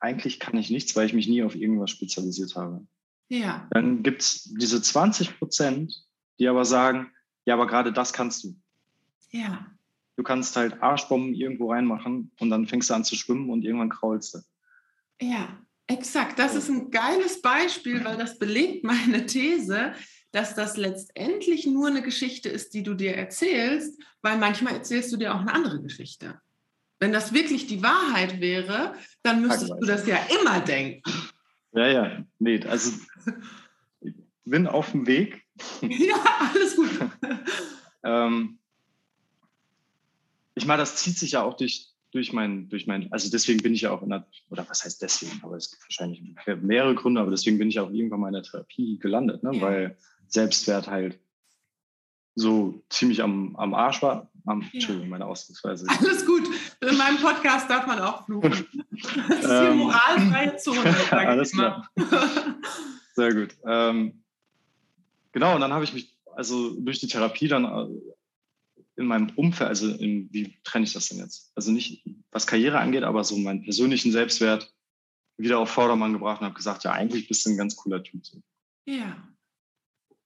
eigentlich kann ich nichts, weil ich mich nie auf irgendwas spezialisiert habe. Ja. Dann gibt es diese 20 Prozent, die aber sagen, ja, aber gerade das kannst du. Ja. Du kannst halt Arschbomben irgendwo reinmachen und dann fängst du an zu schwimmen und irgendwann kraulst du. Ja, exakt. Das ist ein geiles Beispiel, weil das belegt meine These, dass das letztendlich nur eine Geschichte ist, die du dir erzählst, weil manchmal erzählst du dir auch eine andere Geschichte. Wenn das wirklich die Wahrheit wäre, dann müsstest du das ja immer denken. Ja, ja, nee, also ich bin auf dem Weg. ja, alles gut. ähm, ich meine, das zieht sich ja auch durch, durch mein, durch mein, also deswegen bin ich ja auch in der, oder was heißt deswegen, aber es gibt wahrscheinlich mehrere Gründe, aber deswegen bin ich auch irgendwann mal in der Therapie gelandet, ne? Weil Selbstwert halt so ziemlich am, am Arsch war. Am, ja. Entschuldigung, meine Ausdrucksweise. Alles gut. In meinem Podcast darf man auch fluchen. Das ist hier ähm, moralfreie Zone. Alles klar. Sehr gut. Ähm, genau, und dann habe ich mich also durch die Therapie dann äh, in meinem Umfeld, also in, wie trenne ich das denn jetzt? Also nicht, was Karriere angeht, aber so meinen persönlichen Selbstwert wieder auf Vordermann gebracht und habe gesagt, ja, eigentlich bist du ein ganz cooler Typ. Ja.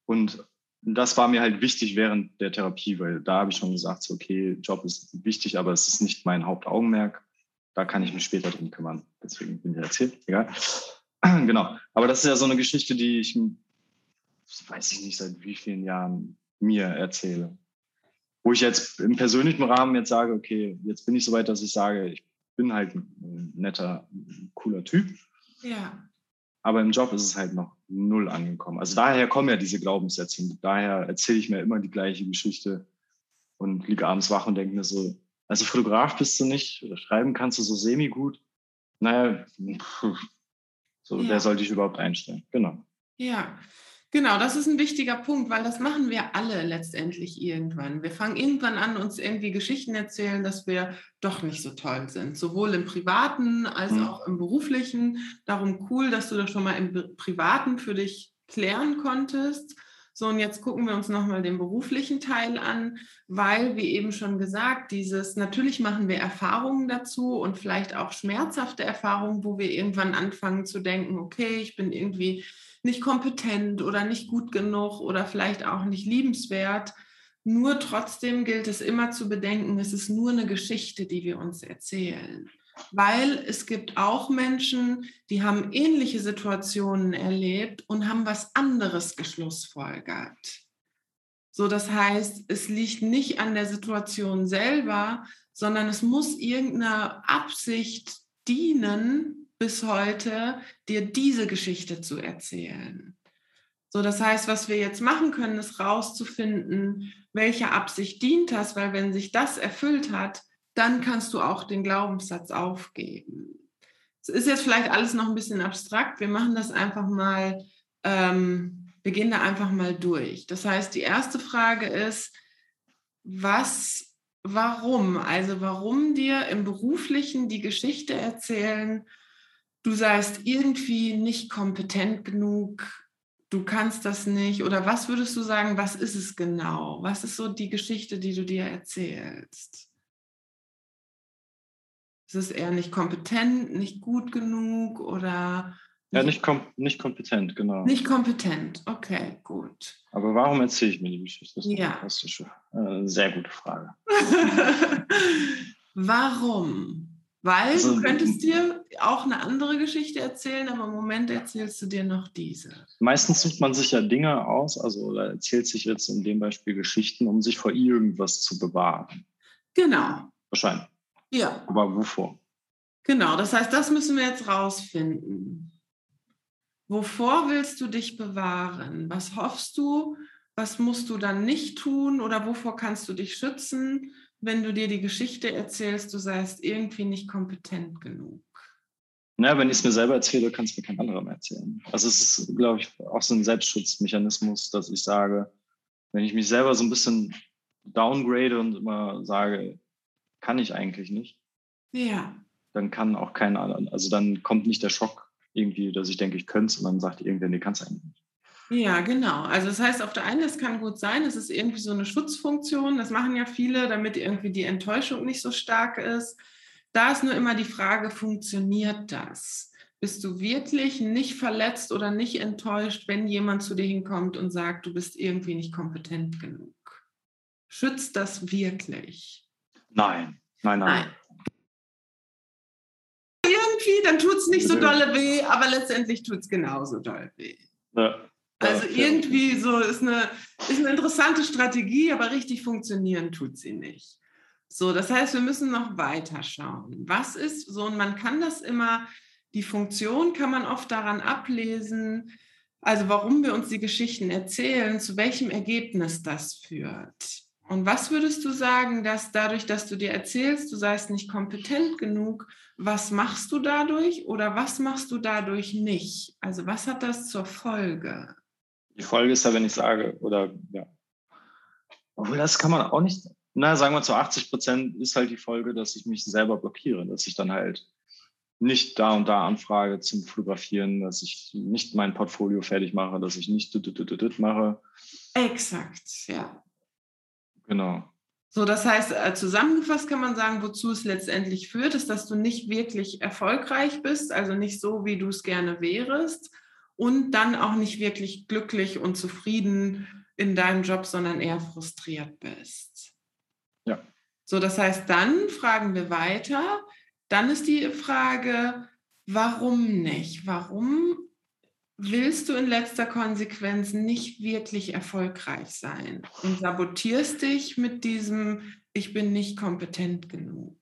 Und das war mir halt wichtig während der Therapie, weil da habe ich schon gesagt, so, okay, Job ist wichtig, aber es ist nicht mein Hauptaugenmerk. Da kann ich mich später drum kümmern. Deswegen bin ich erzählt. Egal. genau. Aber das ist ja so eine Geschichte, die ich, weiß ich nicht, seit wie vielen Jahren mir erzähle. Wo ich jetzt im persönlichen Rahmen jetzt sage, okay, jetzt bin ich so weit, dass ich sage, ich bin halt ein netter, cooler Typ. Ja. Aber im Job ist es halt noch null angekommen. Also daher kommen ja diese Glaubenssätze. Und daher erzähle ich mir immer die gleiche Geschichte und liege abends wach und denke mir so, also Fotograf bist du nicht, oder schreiben kannst du so semi gut, Naja, so, ja. wer sollte ich überhaupt einstellen? Genau. Ja, Genau, das ist ein wichtiger Punkt, weil das machen wir alle letztendlich irgendwann. Wir fangen irgendwann an, uns irgendwie Geschichten erzählen, dass wir doch nicht so toll sind, sowohl im privaten als mhm. auch im beruflichen. Darum cool, dass du das schon mal im privaten für dich klären konntest. So, und jetzt gucken wir uns nochmal den beruflichen Teil an, weil, wie eben schon gesagt, dieses, natürlich machen wir Erfahrungen dazu und vielleicht auch schmerzhafte Erfahrungen, wo wir irgendwann anfangen zu denken, okay, ich bin irgendwie nicht kompetent oder nicht gut genug oder vielleicht auch nicht liebenswert. Nur trotzdem gilt es immer zu bedenken, es ist nur eine Geschichte, die wir uns erzählen. Weil es gibt auch Menschen, die haben ähnliche Situationen erlebt und haben was anderes geschlussfolgert. So, das heißt, es liegt nicht an der Situation selber, sondern es muss irgendeiner Absicht dienen, bis heute, dir diese Geschichte zu erzählen. So, das heißt, was wir jetzt machen können, ist rauszufinden, welche Absicht dient das, weil wenn sich das erfüllt hat, dann kannst du auch den Glaubenssatz aufgeben. Es ist jetzt vielleicht alles noch ein bisschen abstrakt. Wir machen das einfach mal, ähm, wir gehen da einfach mal durch. Das heißt, die erste Frage ist, was, warum? Also warum dir im beruflichen die Geschichte erzählen, du seist irgendwie nicht kompetent genug, du kannst das nicht? Oder was würdest du sagen, was ist es genau? Was ist so die Geschichte, die du dir erzählst? Ist es eher nicht kompetent, nicht gut genug oder? Ja, nicht, kom nicht kompetent, genau. Nicht kompetent, okay, gut. Aber warum erzähle ich mir die Geschichte? Das ist ja. eine äh, sehr gute Frage. warum? Weil also, du könntest dir auch eine andere Geschichte erzählen, aber im Moment erzählst du dir noch diese. Meistens sucht man sich ja Dinge aus, also oder erzählt sich jetzt in dem Beispiel Geschichten, um sich vor irgendwas zu bewahren. Genau. Wahrscheinlich. Ja. Aber wovor? Genau, das heißt, das müssen wir jetzt rausfinden. Wovor willst du dich bewahren? Was hoffst du? Was musst du dann nicht tun? Oder wovor kannst du dich schützen? Wenn du dir die Geschichte erzählst, du seist irgendwie nicht kompetent genug? Naja, wenn ich es mir selber erzähle, kann es mir kein anderer mehr erzählen. Also es ist, glaube ich, auch so ein Selbstschutzmechanismus, dass ich sage, wenn ich mich selber so ein bisschen downgrade und immer sage, kann ich eigentlich nicht, ja. dann kann auch kein anderer, also dann kommt nicht der Schock irgendwie, dass ich denke, ich könnte es und dann sagt irgendwer, nee, kannst du eigentlich nicht. Ja, genau. Also das heißt, auf der einen, es kann gut sein, es ist irgendwie so eine Schutzfunktion. Das machen ja viele, damit irgendwie die Enttäuschung nicht so stark ist. Da ist nur immer die Frage, funktioniert das? Bist du wirklich nicht verletzt oder nicht enttäuscht, wenn jemand zu dir hinkommt und sagt, du bist irgendwie nicht kompetent genug? Schützt das wirklich? Nein, nein, nein. nein. Irgendwie, dann tut es nicht so dolle weh, aber letztendlich tut es genauso doll weh. Ja. Also irgendwie so ist eine, ist eine interessante Strategie, aber richtig funktionieren tut sie nicht. So, das heißt, wir müssen noch weiter schauen. Was ist so, und man kann das immer, die Funktion kann man oft daran ablesen, also warum wir uns die Geschichten erzählen, zu welchem Ergebnis das führt. Und was würdest du sagen, dass dadurch, dass du dir erzählst, du seist nicht kompetent genug, was machst du dadurch oder was machst du dadurch nicht? Also was hat das zur Folge? Die Folge ist ja, wenn ich sage, oder ja. Obwohl, das kann man auch nicht, na, sagen wir zu 80 Prozent ist halt die Folge, dass ich mich selber blockiere, dass ich dann halt nicht da und da anfrage zum Fotografieren, dass ich nicht mein Portfolio fertig mache, dass ich nicht mache. Exakt, ja. Genau. So, das heißt, äh, zusammengefasst kann man sagen, wozu es letztendlich führt, ist, dass du nicht wirklich erfolgreich bist, also nicht so, wie du es gerne wärst und dann auch nicht wirklich glücklich und zufrieden in deinem Job, sondern eher frustriert bist. Ja. So, das heißt, dann fragen wir weiter. Dann ist die Frage, warum nicht? Warum willst du in letzter Konsequenz nicht wirklich erfolgreich sein und sabotierst dich mit diesem, ich bin nicht kompetent genug?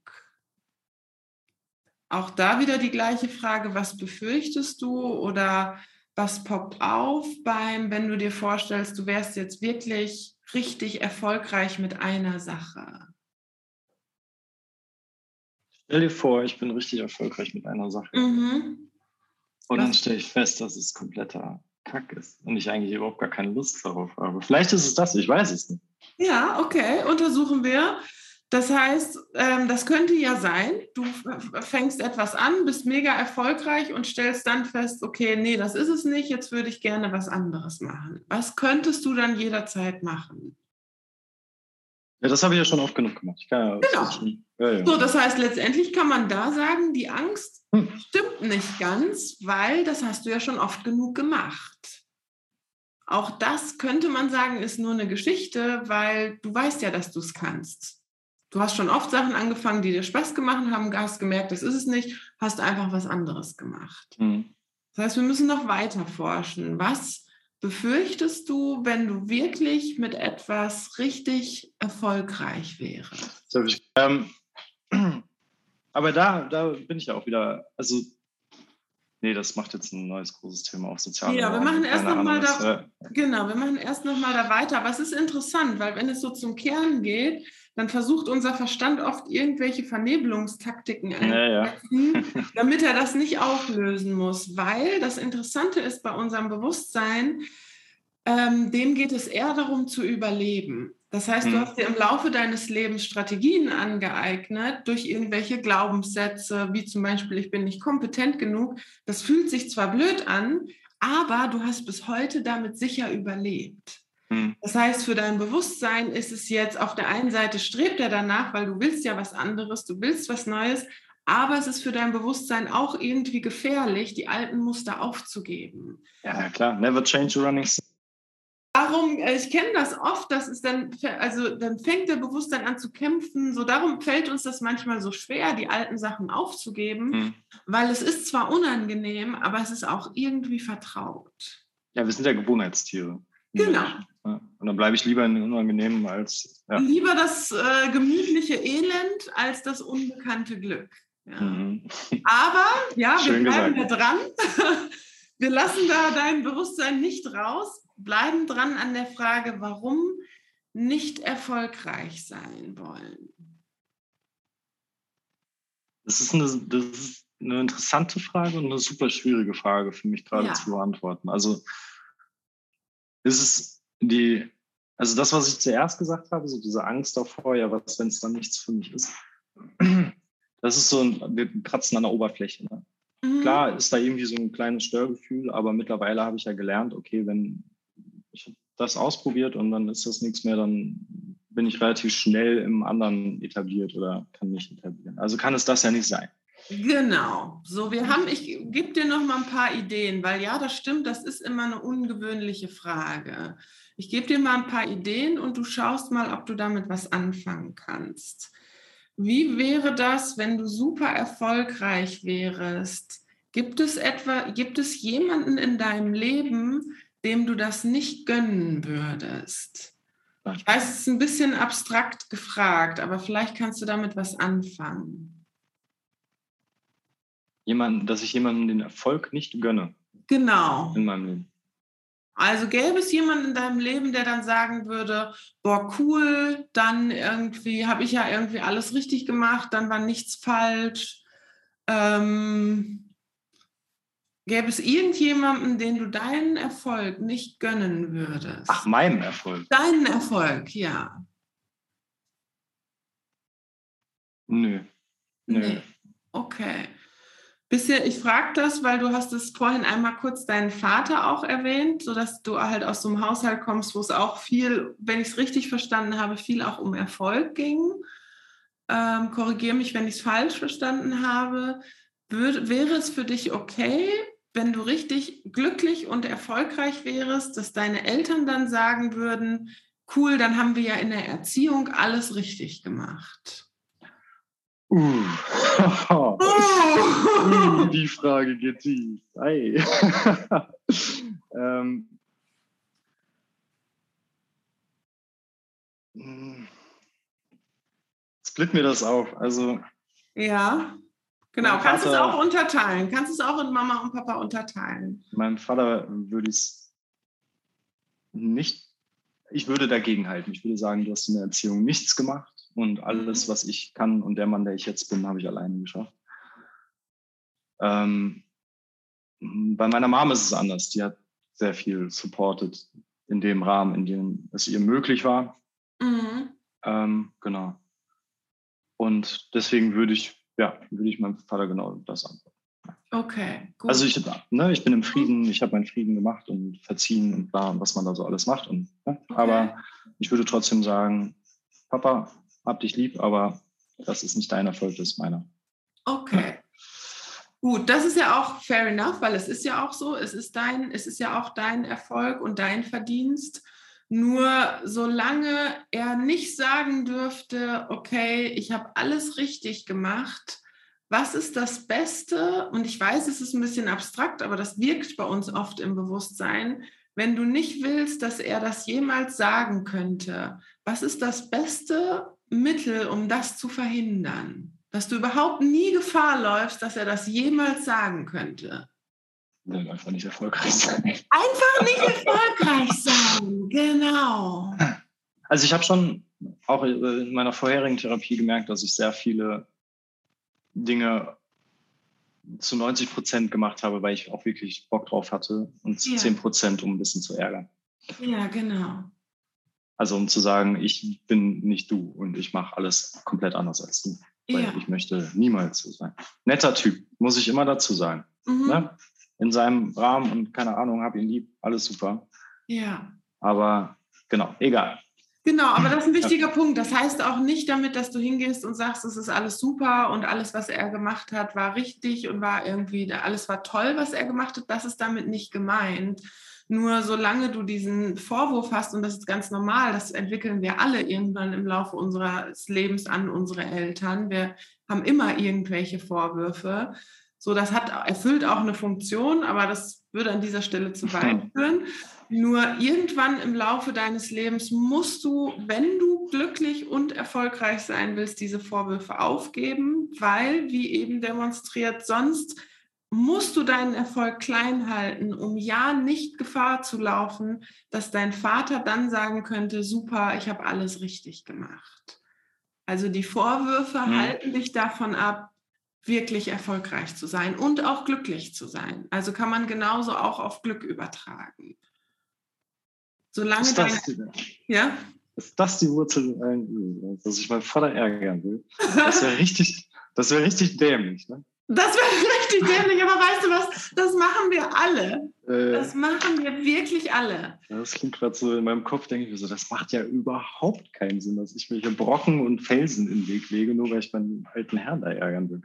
Auch da wieder die gleiche Frage, was befürchtest du oder was poppt auf beim, wenn du dir vorstellst, du wärst jetzt wirklich richtig erfolgreich mit einer Sache? Stell dir vor, ich bin richtig erfolgreich mit einer Sache. Mhm. Und dann stelle ich fest, dass es kompletter Kack ist und ich eigentlich überhaupt gar keine Lust darauf habe. Vielleicht ist es das, ich weiß es nicht. Ja, okay, untersuchen wir. Das heißt, ähm, das könnte ja sein, du fängst etwas an, bist mega erfolgreich und stellst dann fest, okay, nee, das ist es nicht, jetzt würde ich gerne was anderes machen. Was könntest du dann jederzeit machen? Ja, das habe ich ja schon oft genug gemacht. Ja, genau. Schon, ja, ja. So, das heißt, letztendlich kann man da sagen, die Angst hm. stimmt nicht ganz, weil das hast du ja schon oft genug gemacht. Auch das könnte man sagen, ist nur eine Geschichte, weil du weißt ja, dass du es kannst. Du hast schon oft Sachen angefangen, die dir Spaß gemacht haben, hast gemerkt, das ist es nicht, hast einfach was anderes gemacht. Mhm. Das heißt, wir müssen noch weiter forschen. Was befürchtest du, wenn du wirklich mit etwas richtig erfolgreich wärst? Ähm, aber da, da bin ich ja auch wieder, also Nee, das macht jetzt ein neues großes Thema auf soziale Ja, wir machen erst nochmal da, genau, wir machen erst noch mal da weiter. Aber es ist interessant, weil wenn es so zum Kern geht, dann versucht unser Verstand oft irgendwelche Vernebelungstaktiken einzusetzen, ja, ja. damit er das nicht auflösen muss. Weil das Interessante ist bei unserem Bewusstsein, ähm, dem geht es eher darum zu überleben. Das heißt, du hm. hast dir im Laufe deines Lebens Strategien angeeignet durch irgendwelche Glaubenssätze, wie zum Beispiel, ich bin nicht kompetent genug. Das fühlt sich zwar blöd an, aber du hast bis heute damit sicher überlebt. Hm. Das heißt, für dein Bewusstsein ist es jetzt auf der einen Seite strebt er danach, weil du willst ja was anderes, du willst was Neues, aber es ist für dein Bewusstsein auch irgendwie gefährlich, die alten Muster aufzugeben. Ja, klar. Never change a running Darum, äh, ich kenne das oft, das ist dann, also dann fängt der Bewusstsein an zu kämpfen. So darum fällt uns das manchmal so schwer, die alten Sachen aufzugeben, hm. weil es ist zwar unangenehm, aber es ist auch irgendwie vertraut. Ja, wir sind ja Gewohnheitstiere. Genau. Und dann bleibe ich lieber in den Unangenehmen als. Ja. Lieber das äh, gemütliche Elend als das unbekannte Glück. Ja. Mhm. Aber ja, wir bleiben gesagt. da dran. wir lassen da dein Bewusstsein nicht raus bleiben dran an der Frage, warum nicht erfolgreich sein wollen. Das ist eine, das ist eine interessante Frage und eine super schwierige Frage für mich gerade ja. zu beantworten. Also ist es die, also das, was ich zuerst gesagt habe, so diese Angst davor, ja, was, wenn es dann nichts für mich ist, das ist so ein, wir kratzen an der Oberfläche. Ne? Mhm. Klar ist da irgendwie so ein kleines Störgefühl, aber mittlerweile habe ich ja gelernt, okay, wenn ich das ausprobiert und dann ist das nichts mehr, dann bin ich relativ schnell im anderen etabliert oder kann mich etablieren. Also kann es das ja nicht sein. Genau. So, wir haben, ich gebe dir noch mal ein paar Ideen, weil ja, das stimmt, das ist immer eine ungewöhnliche Frage. Ich gebe dir mal ein paar Ideen und du schaust mal, ob du damit was anfangen kannst. Wie wäre das, wenn du super erfolgreich wärst? Gibt es etwa, gibt es jemanden in deinem Leben, dem du das nicht gönnen würdest? Ich weiß, es ist ein bisschen abstrakt gefragt, aber vielleicht kannst du damit was anfangen. Jemanden, dass ich jemandem den Erfolg nicht gönne. Genau. In meinem Leben. Also gäbe es jemanden in deinem Leben, der dann sagen würde, boah, cool, dann irgendwie habe ich ja irgendwie alles richtig gemacht, dann war nichts falsch. Ähm, Gäbe es irgendjemanden, den du deinen Erfolg nicht gönnen würdest? Ach, meinen Erfolg. Deinen Erfolg, ja. Nö. Nö. Nee. Okay. Bisher, ich frage das, weil du hast es vorhin einmal kurz deinen Vater auch erwähnt, sodass du halt aus so einem Haushalt kommst, wo es auch viel, wenn ich es richtig verstanden habe, viel auch um Erfolg ging. Ähm, Korrigiere mich, wenn ich es falsch verstanden habe. Würde, wäre es für dich okay, wenn du richtig glücklich und erfolgreich wärst, dass deine Eltern dann sagen würden, cool, dann haben wir ja in der Erziehung alles richtig gemacht. Uh. Uh. Die Frage geht tief. ähm. Split mir das auf. Also. Ja. Genau, kannst du es auch unterteilen. Kannst du es auch in Mama und Papa unterteilen. Meinem Vater würde ich es nicht, ich würde dagegen halten. Ich würde sagen, du hast in der Erziehung nichts gemacht. Und alles, mhm. was ich kann und der Mann, der ich jetzt bin, habe ich alleine geschafft. Ähm, bei meiner Mom ist es anders. Die hat sehr viel supported in dem Rahmen, in dem es ihr möglich war. Mhm. Ähm, genau. Und deswegen würde ich, ja, würde ich meinem Vater genau das antworten. Okay, gut. Also ich, ne, ich bin im Frieden, ich habe meinen Frieden gemacht und verziehen und bla und was man da so alles macht. Und, ne? okay. Aber ich würde trotzdem sagen, Papa, hab dich lieb, aber das ist nicht dein Erfolg, das ist meiner. Okay. Gut, das ist ja auch fair enough, weil es ist ja auch so, es ist dein, es ist ja auch dein Erfolg und dein Verdienst. Nur solange er nicht sagen dürfte, okay, ich habe alles richtig gemacht, was ist das Beste? Und ich weiß, es ist ein bisschen abstrakt, aber das wirkt bei uns oft im Bewusstsein. Wenn du nicht willst, dass er das jemals sagen könnte, was ist das beste Mittel, um das zu verhindern? dass du überhaupt nie Gefahr läufst, dass er das jemals sagen könnte. Dann einfach nicht erfolgreich sein. Einfach nicht erfolgreich sein, genau. Also ich habe schon auch in meiner vorherigen Therapie gemerkt, dass ich sehr viele Dinge zu 90 Prozent gemacht habe, weil ich auch wirklich Bock drauf hatte und zu ja. 10 Prozent, um ein bisschen zu ärgern. Ja, genau. Also um zu sagen, ich bin nicht du und ich mache alles komplett anders als du weil ja. ich möchte niemals so sein. Netter Typ, muss ich immer dazu sagen. Mhm. Ne? In seinem Rahmen und keine Ahnung, habe ihn lieb, alles super. Ja. Aber genau, egal. Genau, aber das ist ein wichtiger. Punkt. Das heißt auch nicht damit, dass du hingehst und sagst, es ist alles super und alles, was er gemacht hat, war richtig und war irgendwie, alles war toll, was er gemacht hat. Das ist damit nicht gemeint, nur solange du diesen Vorwurf hast, und das ist ganz normal, das entwickeln wir alle irgendwann im Laufe unseres Lebens an unsere Eltern. Wir haben immer irgendwelche Vorwürfe. So, das hat erfüllt auch eine Funktion, aber das würde an dieser Stelle zu weit führen. Nur irgendwann im Laufe deines Lebens musst du, wenn du glücklich und erfolgreich sein willst, diese Vorwürfe aufgeben, weil, wie eben demonstriert, sonst musst du deinen Erfolg klein halten, um ja nicht Gefahr zu laufen, dass dein Vater dann sagen könnte, super, ich habe alles richtig gemacht. Also die Vorwürfe mhm. halten dich davon ab, wirklich erfolgreich zu sein und auch glücklich zu sein. Also kann man genauso auch auf Glück übertragen. Solange ist das, deine, ja? ist das die Wurzel allen Übels, dass ich meinen Vater ärgern will? Das wäre richtig, das wäre richtig dämlich. Ne? Das wäre richtig dämlich, aber weißt du was? Das machen wir alle. Äh, das machen wir wirklich alle. Das klingt gerade so in meinem Kopf, denke ich mir so, das macht ja überhaupt keinen Sinn, dass ich mir hier Brocken und Felsen in den Weg lege, nur weil ich meinen alten Herrn da ärgern will.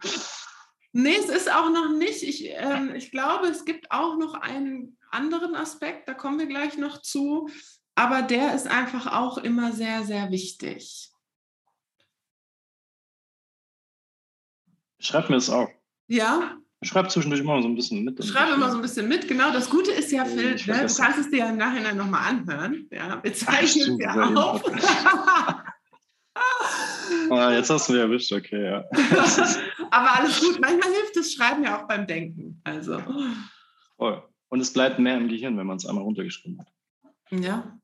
Nee, es ist auch noch nicht. Ich, ähm, ich glaube, es gibt auch noch einen anderen Aspekt, da kommen wir gleich noch zu, aber der ist einfach auch immer sehr, sehr wichtig. Schreib mir das auch. Ja. Schreib zwischendurch immer so ein bisschen mit. Schreib immer so ein bisschen mit, genau. Das Gute ist ja, Phil, ne, du kannst es dir ja im Nachhinein nochmal anhören. Ja, wir zeichnen es ja auf. ah, jetzt hast du mich erwischt, okay, ja. Aber alles gut. Manchmal hilft das Schreiben ja auch beim Denken. Also. Voll. Und es bleibt mehr im Gehirn, wenn man es einmal runtergeschrieben hat. Ja.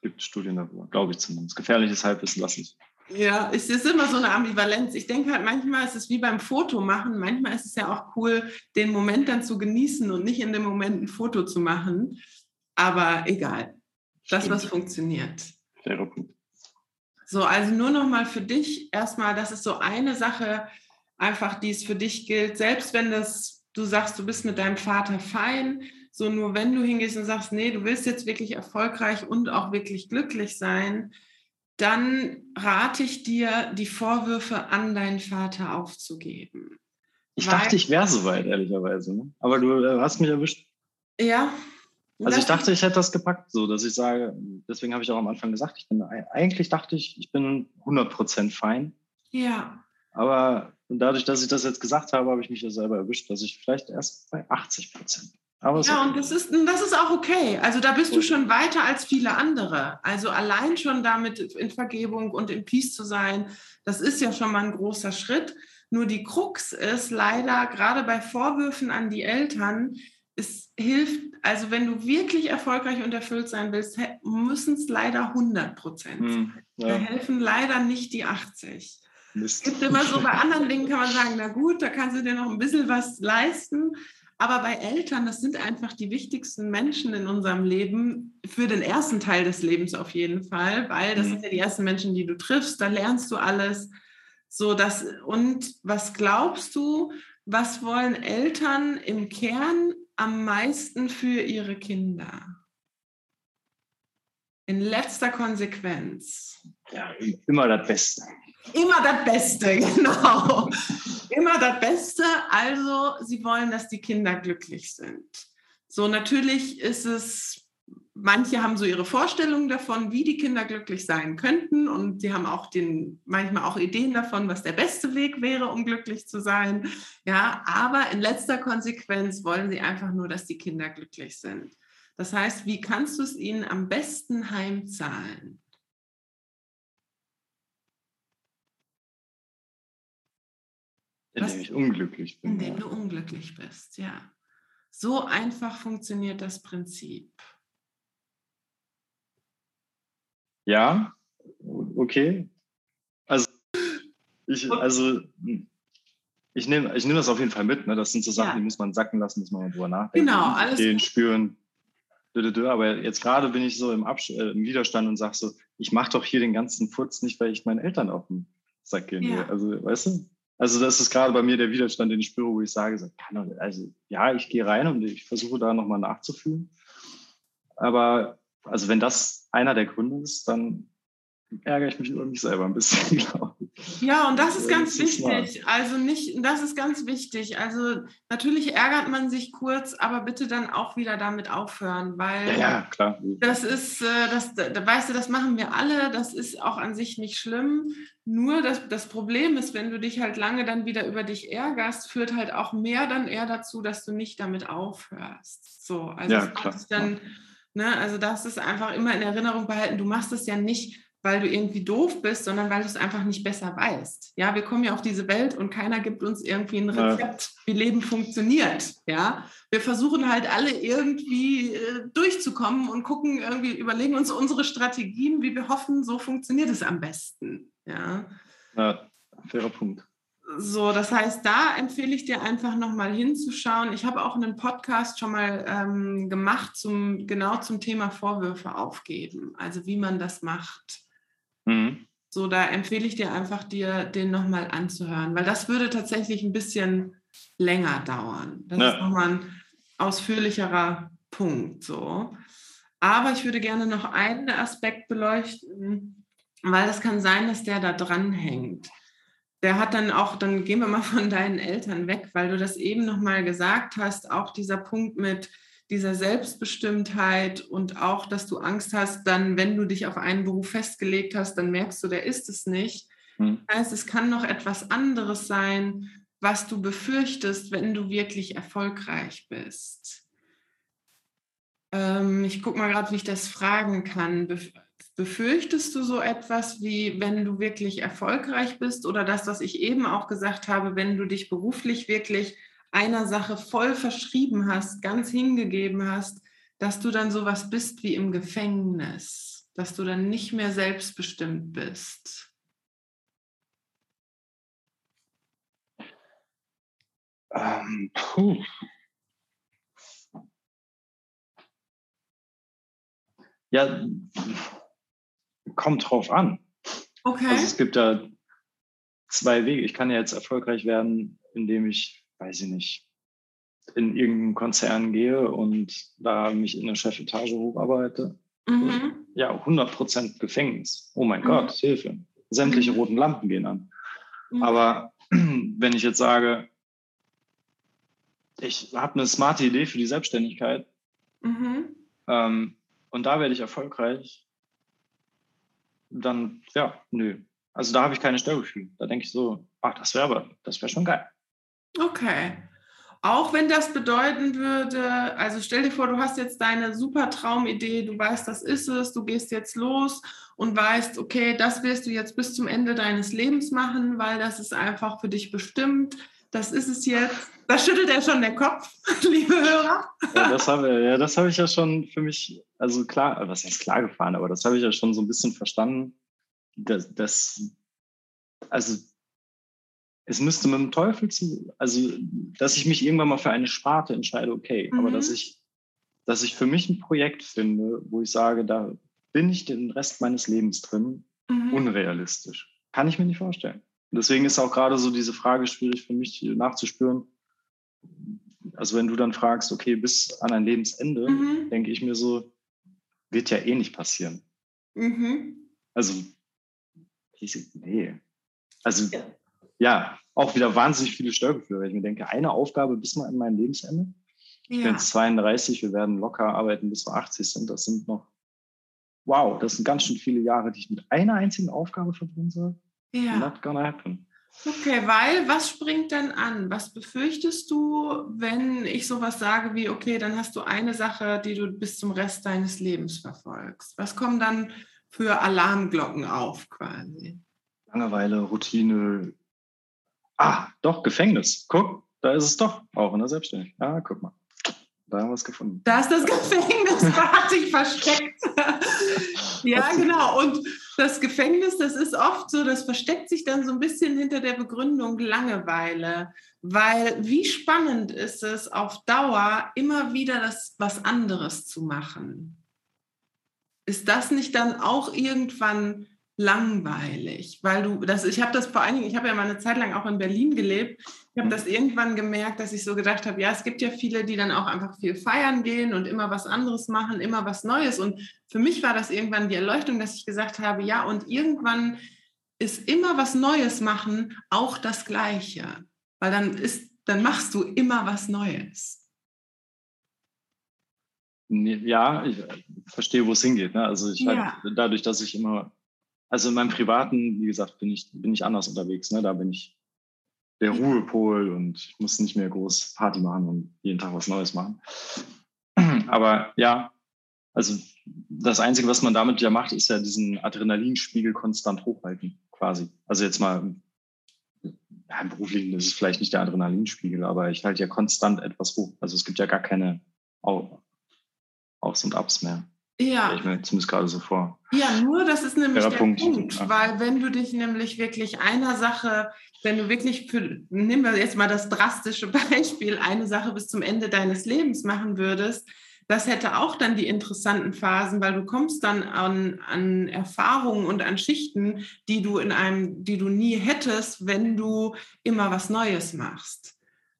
Gibt Studien darüber, glaube ich zumindest. Gefährliches Halbwissen lasse ich. Ja, es ist immer so eine Ambivalenz. Ich denke halt, manchmal ist es wie beim Fotomachen. Manchmal ist es ja auch cool, den Moment dann zu genießen und nicht in dem Moment ein Foto zu machen. Aber egal. Das, Stimmt. was funktioniert. Fairer Punkt. So, also nur noch mal für dich erstmal, das ist so eine Sache, einfach, die es für dich gilt. Selbst wenn das, du sagst, du bist mit deinem Vater fein, so nur wenn du hingehst und sagst, nee, du willst jetzt wirklich erfolgreich und auch wirklich glücklich sein, dann rate ich dir, die Vorwürfe an deinen Vater aufzugeben. Ich Weil, dachte, ich wäre soweit, ehrlicherweise. Ne? Aber du äh, hast mich erwischt. Ja. Also ich dachte, ich hätte das gepackt, so dass ich sage, deswegen habe ich auch am Anfang gesagt, ich bin eigentlich dachte ich, ich bin 100% fein. Ja. Aber dadurch, dass ich das jetzt gesagt habe, habe ich mich ja selber erwischt, dass ich vielleicht erst bei 80 Prozent aber ja, und das ist, das ist auch okay. Also da bist du schon weiter als viele andere. Also allein schon damit in Vergebung und in Peace zu sein, das ist ja schon mal ein großer Schritt. Nur die Krux ist leider, gerade bei Vorwürfen an die Eltern, es hilft, also wenn du wirklich erfolgreich und erfüllt sein willst, müssen es leider 100 Prozent hm, ja. Da helfen leider nicht die 80. Es gibt immer so, bei anderen Dingen kann man sagen, na gut, da kannst du dir noch ein bisschen was leisten. Aber bei Eltern, das sind einfach die wichtigsten Menschen in unserem Leben, für den ersten Teil des Lebens auf jeden Fall, weil das mhm. sind ja die ersten Menschen, die du triffst, da lernst du alles. So, das, und was glaubst du, was wollen Eltern im Kern am meisten für ihre Kinder? In letzter Konsequenz. Ja, immer das Beste. Immer das Beste, genau. Immer das Beste. Also, sie wollen, dass die Kinder glücklich sind. So, natürlich ist es, manche haben so ihre Vorstellungen davon, wie die Kinder glücklich sein könnten. Und sie haben auch den, manchmal auch Ideen davon, was der beste Weg wäre, um glücklich zu sein. Ja, aber in letzter Konsequenz wollen sie einfach nur, dass die Kinder glücklich sind. Das heißt, wie kannst du es ihnen am besten heimzahlen? Indem ich unglücklich bin. Indem du unglücklich bist, ja. So einfach funktioniert das Prinzip. Ja, okay. Also ich, also, ich nehme ich nehm das auf jeden Fall mit. Ne? Das sind so Sachen, ja. die muss man sacken lassen, muss man drüber nachdenken. Genau, alles. Den spüren. Aber jetzt gerade bin ich so im, Abs äh, im Widerstand und sage so, ich mache doch hier den ganzen Furz nicht, weil ich meinen Eltern auf den Sack gehen will. Ja. Also, weißt du? Also das ist gerade bei mir der Widerstand, den ich spüre, wo ich sage, so, also ja, ich gehe rein und ich versuche da nochmal nachzufühlen. Aber also wenn das einer der Gründe ist, dann ärgere ich mich über mich selber ein bisschen, glaube ich. Ja, und das ist ganz das ist wichtig. Also nicht, das ist ganz wichtig. Also natürlich ärgert man sich kurz, aber bitte dann auch wieder damit aufhören, weil ja, ja klar. Das ist, äh, das, da, weißt du, das machen wir alle. Das ist auch an sich nicht schlimm. Nur das, das Problem ist, wenn du dich halt lange dann wieder über dich ärgerst, führt halt auch mehr dann eher dazu, dass du nicht damit aufhörst. So, also ja, klar. dann, ne, also das ist einfach immer in Erinnerung behalten. Du machst es ja nicht weil du irgendwie doof bist, sondern weil du es einfach nicht besser weißt. Ja, wir kommen ja auf diese Welt und keiner gibt uns irgendwie ein Rezept, wie Leben funktioniert. Ja, wir versuchen halt alle irgendwie äh, durchzukommen und gucken irgendwie, überlegen uns unsere Strategien, wie wir hoffen, so funktioniert es am besten. Ja, ja fairer Punkt. So, das heißt, da empfehle ich dir einfach nochmal hinzuschauen. Ich habe auch einen Podcast schon mal ähm, gemacht zum genau zum Thema Vorwürfe aufgeben, also wie man das macht. Mhm. So, da empfehle ich dir einfach, dir den nochmal anzuhören, weil das würde tatsächlich ein bisschen länger dauern. Das ja. ist nochmal ein ausführlicherer Punkt. So. Aber ich würde gerne noch einen Aspekt beleuchten, weil es kann sein, dass der da dran hängt. Der hat dann auch, dann gehen wir mal von deinen Eltern weg, weil du das eben nochmal gesagt hast, auch dieser Punkt mit, dieser Selbstbestimmtheit und auch, dass du Angst hast, dann, wenn du dich auf einen Beruf festgelegt hast, dann merkst du, der ist es nicht. Mhm. Das heißt, es kann noch etwas anderes sein, was du befürchtest, wenn du wirklich erfolgreich bist. Ähm, ich gucke mal gerade, wie ich das fragen kann. Befürchtest du so etwas wie, wenn du wirklich erfolgreich bist oder das, was ich eben auch gesagt habe, wenn du dich beruflich wirklich einer Sache voll verschrieben hast, ganz hingegeben hast, dass du dann sowas bist wie im Gefängnis, dass du dann nicht mehr selbstbestimmt bist? Ähm, puh. Ja, kommt drauf an. Okay. Also es gibt da zwei Wege. Ich kann ja jetzt erfolgreich werden, indem ich weiß ich nicht, in irgendeinen Konzern gehe und da mich in der Chefetage hocharbeite. Mhm. Ja, 100 Prozent Gefängnis. Oh mein mhm. Gott, Hilfe. Sämtliche mhm. roten Lampen gehen an. Mhm. Aber wenn ich jetzt sage, ich habe eine smarte Idee für die Selbstständigkeit mhm. ähm, und da werde ich erfolgreich, dann ja, nö. Also da habe ich keine Störgefühle. Da denke ich so, ach, das wäre aber, das wäre schon geil. Okay. Auch wenn das bedeuten würde, also stell dir vor, du hast jetzt deine super Traumidee, du weißt, das ist es, du gehst jetzt los und weißt, okay, das wirst du jetzt bis zum Ende deines Lebens machen, weil das ist einfach für dich bestimmt. das ist es jetzt. Da schüttelt er schon der Kopf, liebe Hörer. Ja, das habe ja, habe ich ja schon für mich, also klar, was heißt klar gefahren, aber das habe ich ja schon so ein bisschen verstanden, dass, dass also es müsste mit dem Teufel zu, also dass ich mich irgendwann mal für eine Sparte entscheide, okay, mhm. aber dass ich, dass ich für mich ein Projekt finde, wo ich sage, da bin ich den Rest meines Lebens drin, mhm. unrealistisch. Kann ich mir nicht vorstellen. deswegen ist auch gerade so diese Frage schwierig für mich nachzuspüren. Also wenn du dann fragst, okay, bis an ein Lebensende, mhm. denke ich mir so, wird ja eh nicht passieren. Mhm. Also, nee. Also, ja. Ja. auch wieder wahnsinnig viele Störgefühle, weil ich mir denke, eine Aufgabe bis mal an mein Lebensende. Ich bin 32, wir werden locker arbeiten, bis wir 80 sind. Das sind noch, wow, das sind ganz schön viele Jahre, die ich mit einer einzigen Aufgabe verbringen soll. Ja. Not gonna happen. Okay, weil was springt dann an? Was befürchtest du, wenn ich sowas sage wie, okay, dann hast du eine Sache, die du bis zum Rest deines Lebens verfolgst? Was kommen dann für Alarmglocken auf quasi? Langeweile, Routine. Ah, doch, Gefängnis. Guck, da ist es doch, auch in der Selbstständigkeit. Ja, guck mal. Da haben wir es gefunden. Da ist das Gefängnis, da hat sich versteckt. ja, genau. Und das Gefängnis, das ist oft so, das versteckt sich dann so ein bisschen hinter der Begründung Langeweile. Weil wie spannend ist es, auf Dauer immer wieder das was anderes zu machen? Ist das nicht dann auch irgendwann langweilig, weil du das ich habe das vor allen Dingen, ich habe ja mal eine Zeit lang auch in Berlin gelebt. Ich habe das irgendwann gemerkt, dass ich so gedacht habe, ja, es gibt ja viele, die dann auch einfach viel feiern gehen und immer was anderes machen, immer was Neues und für mich war das irgendwann die Erleuchtung, dass ich gesagt habe, ja, und irgendwann ist immer was Neues machen auch das gleiche, weil dann ist dann machst du immer was Neues. Ja, ich verstehe, wo es hingeht. Ne? Also ich ja. halt, dadurch, dass ich immer also in meinem Privaten, wie gesagt, bin ich, bin ich anders unterwegs. Ne? Da bin ich der Ruhepol und ich muss nicht mehr groß Party machen und jeden Tag was Neues machen. Aber ja, also das Einzige, was man damit ja macht, ist ja diesen Adrenalinspiegel konstant hochhalten, quasi. Also jetzt mal, ja, im Beruflichen ist es vielleicht nicht der Adrenalinspiegel, aber ich halte ja konstant etwas hoch. Also es gibt ja gar keine Aufs und Ups mehr. Ja. Ich mir zumindest gerade so vor. Ja, nur das ist nämlich der, der Punkt, Punkt weil wenn du dich nämlich wirklich einer Sache, wenn du wirklich für, nehmen wir jetzt mal das drastische Beispiel, eine Sache bis zum Ende deines Lebens machen würdest, das hätte auch dann die interessanten Phasen, weil du kommst dann an, an Erfahrungen und an Schichten, die du in einem, die du nie hättest, wenn du immer was Neues machst.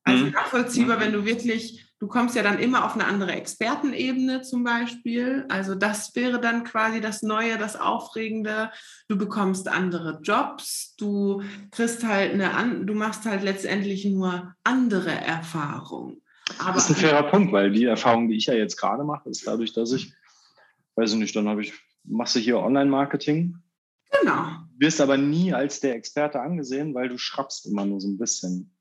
Also mhm. nachvollziehbar, mhm. wenn du wirklich Du kommst ja dann immer auf eine andere Expertenebene zum Beispiel. Also das wäre dann quasi das Neue, das Aufregende. Du bekommst andere Jobs. Du kriegst halt eine, du machst halt letztendlich nur andere Erfahrungen. Aber das ist ein fairer Punkt, weil die Erfahrung, die ich ja jetzt gerade mache, ist dadurch, dass ich, weiß ich nicht, dann habe ich, machst du hier Online-Marketing. Genau. Wirst aber nie als der Experte angesehen, weil du schrappst immer nur so ein bisschen.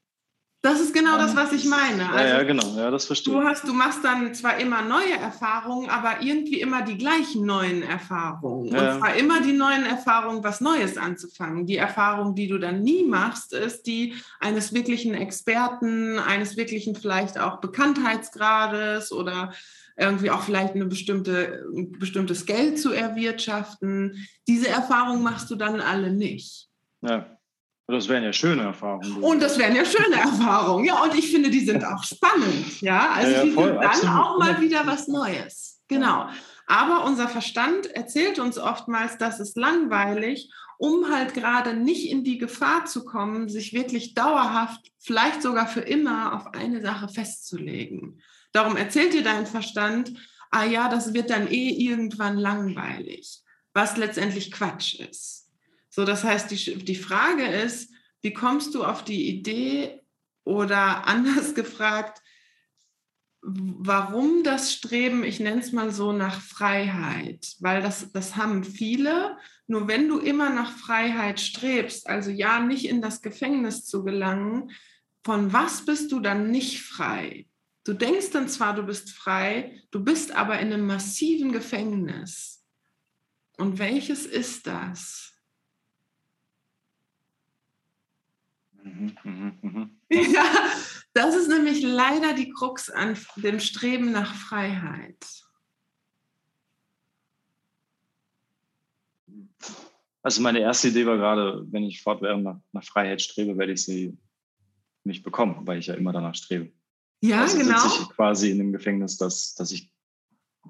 Das ist genau das, was ich meine. Also, ja, ja, genau, ja, das verstehe du hast, Du machst dann zwar immer neue Erfahrungen, aber irgendwie immer die gleichen neuen Erfahrungen. Ja. Und zwar immer die neuen Erfahrungen, was Neues anzufangen. Die Erfahrung, die du dann nie machst, ist die eines wirklichen Experten, eines wirklichen vielleicht auch Bekanntheitsgrades oder irgendwie auch vielleicht eine bestimmte, ein bestimmtes Geld zu erwirtschaften. Diese Erfahrung machst du dann alle nicht. Ja. Das wären ja schöne Erfahrungen. Und das wären ja schöne Erfahrungen. Ja, und ich finde, die sind auch spannend. Ja, also ja, ja, die voll, sind dann absolut. auch mal wieder was Neues. Genau. Aber unser Verstand erzählt uns oftmals, das ist langweilig, um halt gerade nicht in die Gefahr zu kommen, sich wirklich dauerhaft, vielleicht sogar für immer auf eine Sache festzulegen. Darum erzählt dir dein Verstand, ah ja, das wird dann eh irgendwann langweilig, was letztendlich Quatsch ist. So, das heißt, die, die Frage ist, wie kommst du auf die Idee oder anders gefragt, warum das Streben, ich nenne es mal so, nach Freiheit? Weil das, das haben viele. Nur wenn du immer nach Freiheit strebst, also ja, nicht in das Gefängnis zu gelangen, von was bist du dann nicht frei? Du denkst dann zwar, du bist frei, du bist aber in einem massiven Gefängnis. Und welches ist das? Mhm, mhm, mhm. Ja, das ist nämlich leider die Krux an dem Streben nach Freiheit. Also meine erste Idee war gerade, wenn ich fortwährend nach, nach Freiheit strebe, werde ich sie nicht bekommen, weil ich ja immer danach strebe. Ja, also genau. sitze ich quasi in dem Gefängnis, dass, dass ich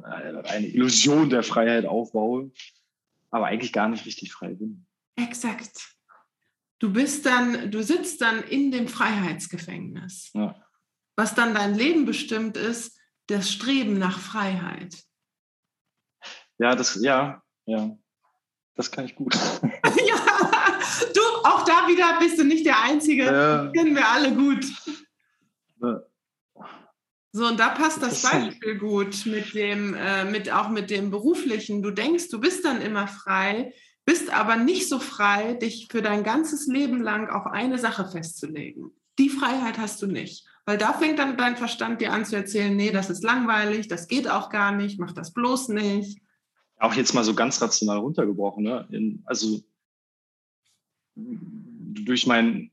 eine Illusion der Freiheit aufbaue, aber eigentlich gar nicht richtig frei bin. Exakt. Du bist dann, du sitzt dann in dem Freiheitsgefängnis. Ja. Was dann dein Leben bestimmt ist, das Streben nach Freiheit. Ja, das, ja, ja. Das kann ich gut. ja, du, auch da wieder bist du nicht der Einzige. Ja. Kennen wir alle gut. Ja. So, und da passt das. Beispiel gut mit dem, äh, mit auch mit dem Beruflichen. Du denkst, du bist dann immer frei, bist aber nicht so frei, dich für dein ganzes Leben lang auf eine Sache festzulegen. Die Freiheit hast du nicht. Weil da fängt dann dein Verstand dir an zu erzählen, nee, das ist langweilig, das geht auch gar nicht, mach das bloß nicht. Auch jetzt mal so ganz rational runtergebrochen. Ne? In, also durch mein,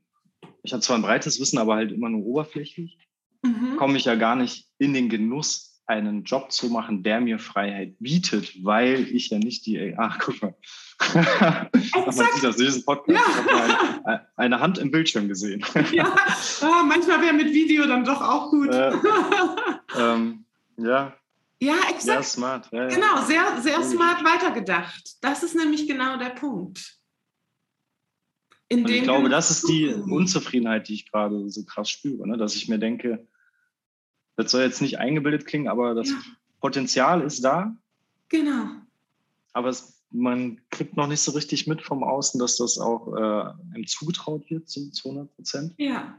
ich habe zwar ein breites Wissen, aber halt immer nur oberflächlich, Mhm. komme ich ja gar nicht in den Genuss, einen Job zu machen, der mir Freiheit bietet, weil ich ja nicht die, ach guck mal, man sieht das, diesen Podcast, Ja. ich habe mal eine, eine Hand im Bildschirm gesehen. Ja, ah, manchmal wäre mit Video dann doch auch gut. Äh, ähm, ja, ja, ja, exakt. smart. Ja, ja. Genau, sehr, sehr Ja. smart weitergedacht. Das ist nämlich genau der Punkt. Ich glaube, das ist die. Unzufriedenheit, die ich gerade so krass spüre, ne? dass ich mir denke, das soll jetzt nicht eingebildet klingen, aber das Ja. Potenzial ist da, Genau. aber es, man kriegt noch nicht so richtig mit vom Außen, dass das auch äh, einem zugetraut wird zu, zu 100 Prozent. Ja.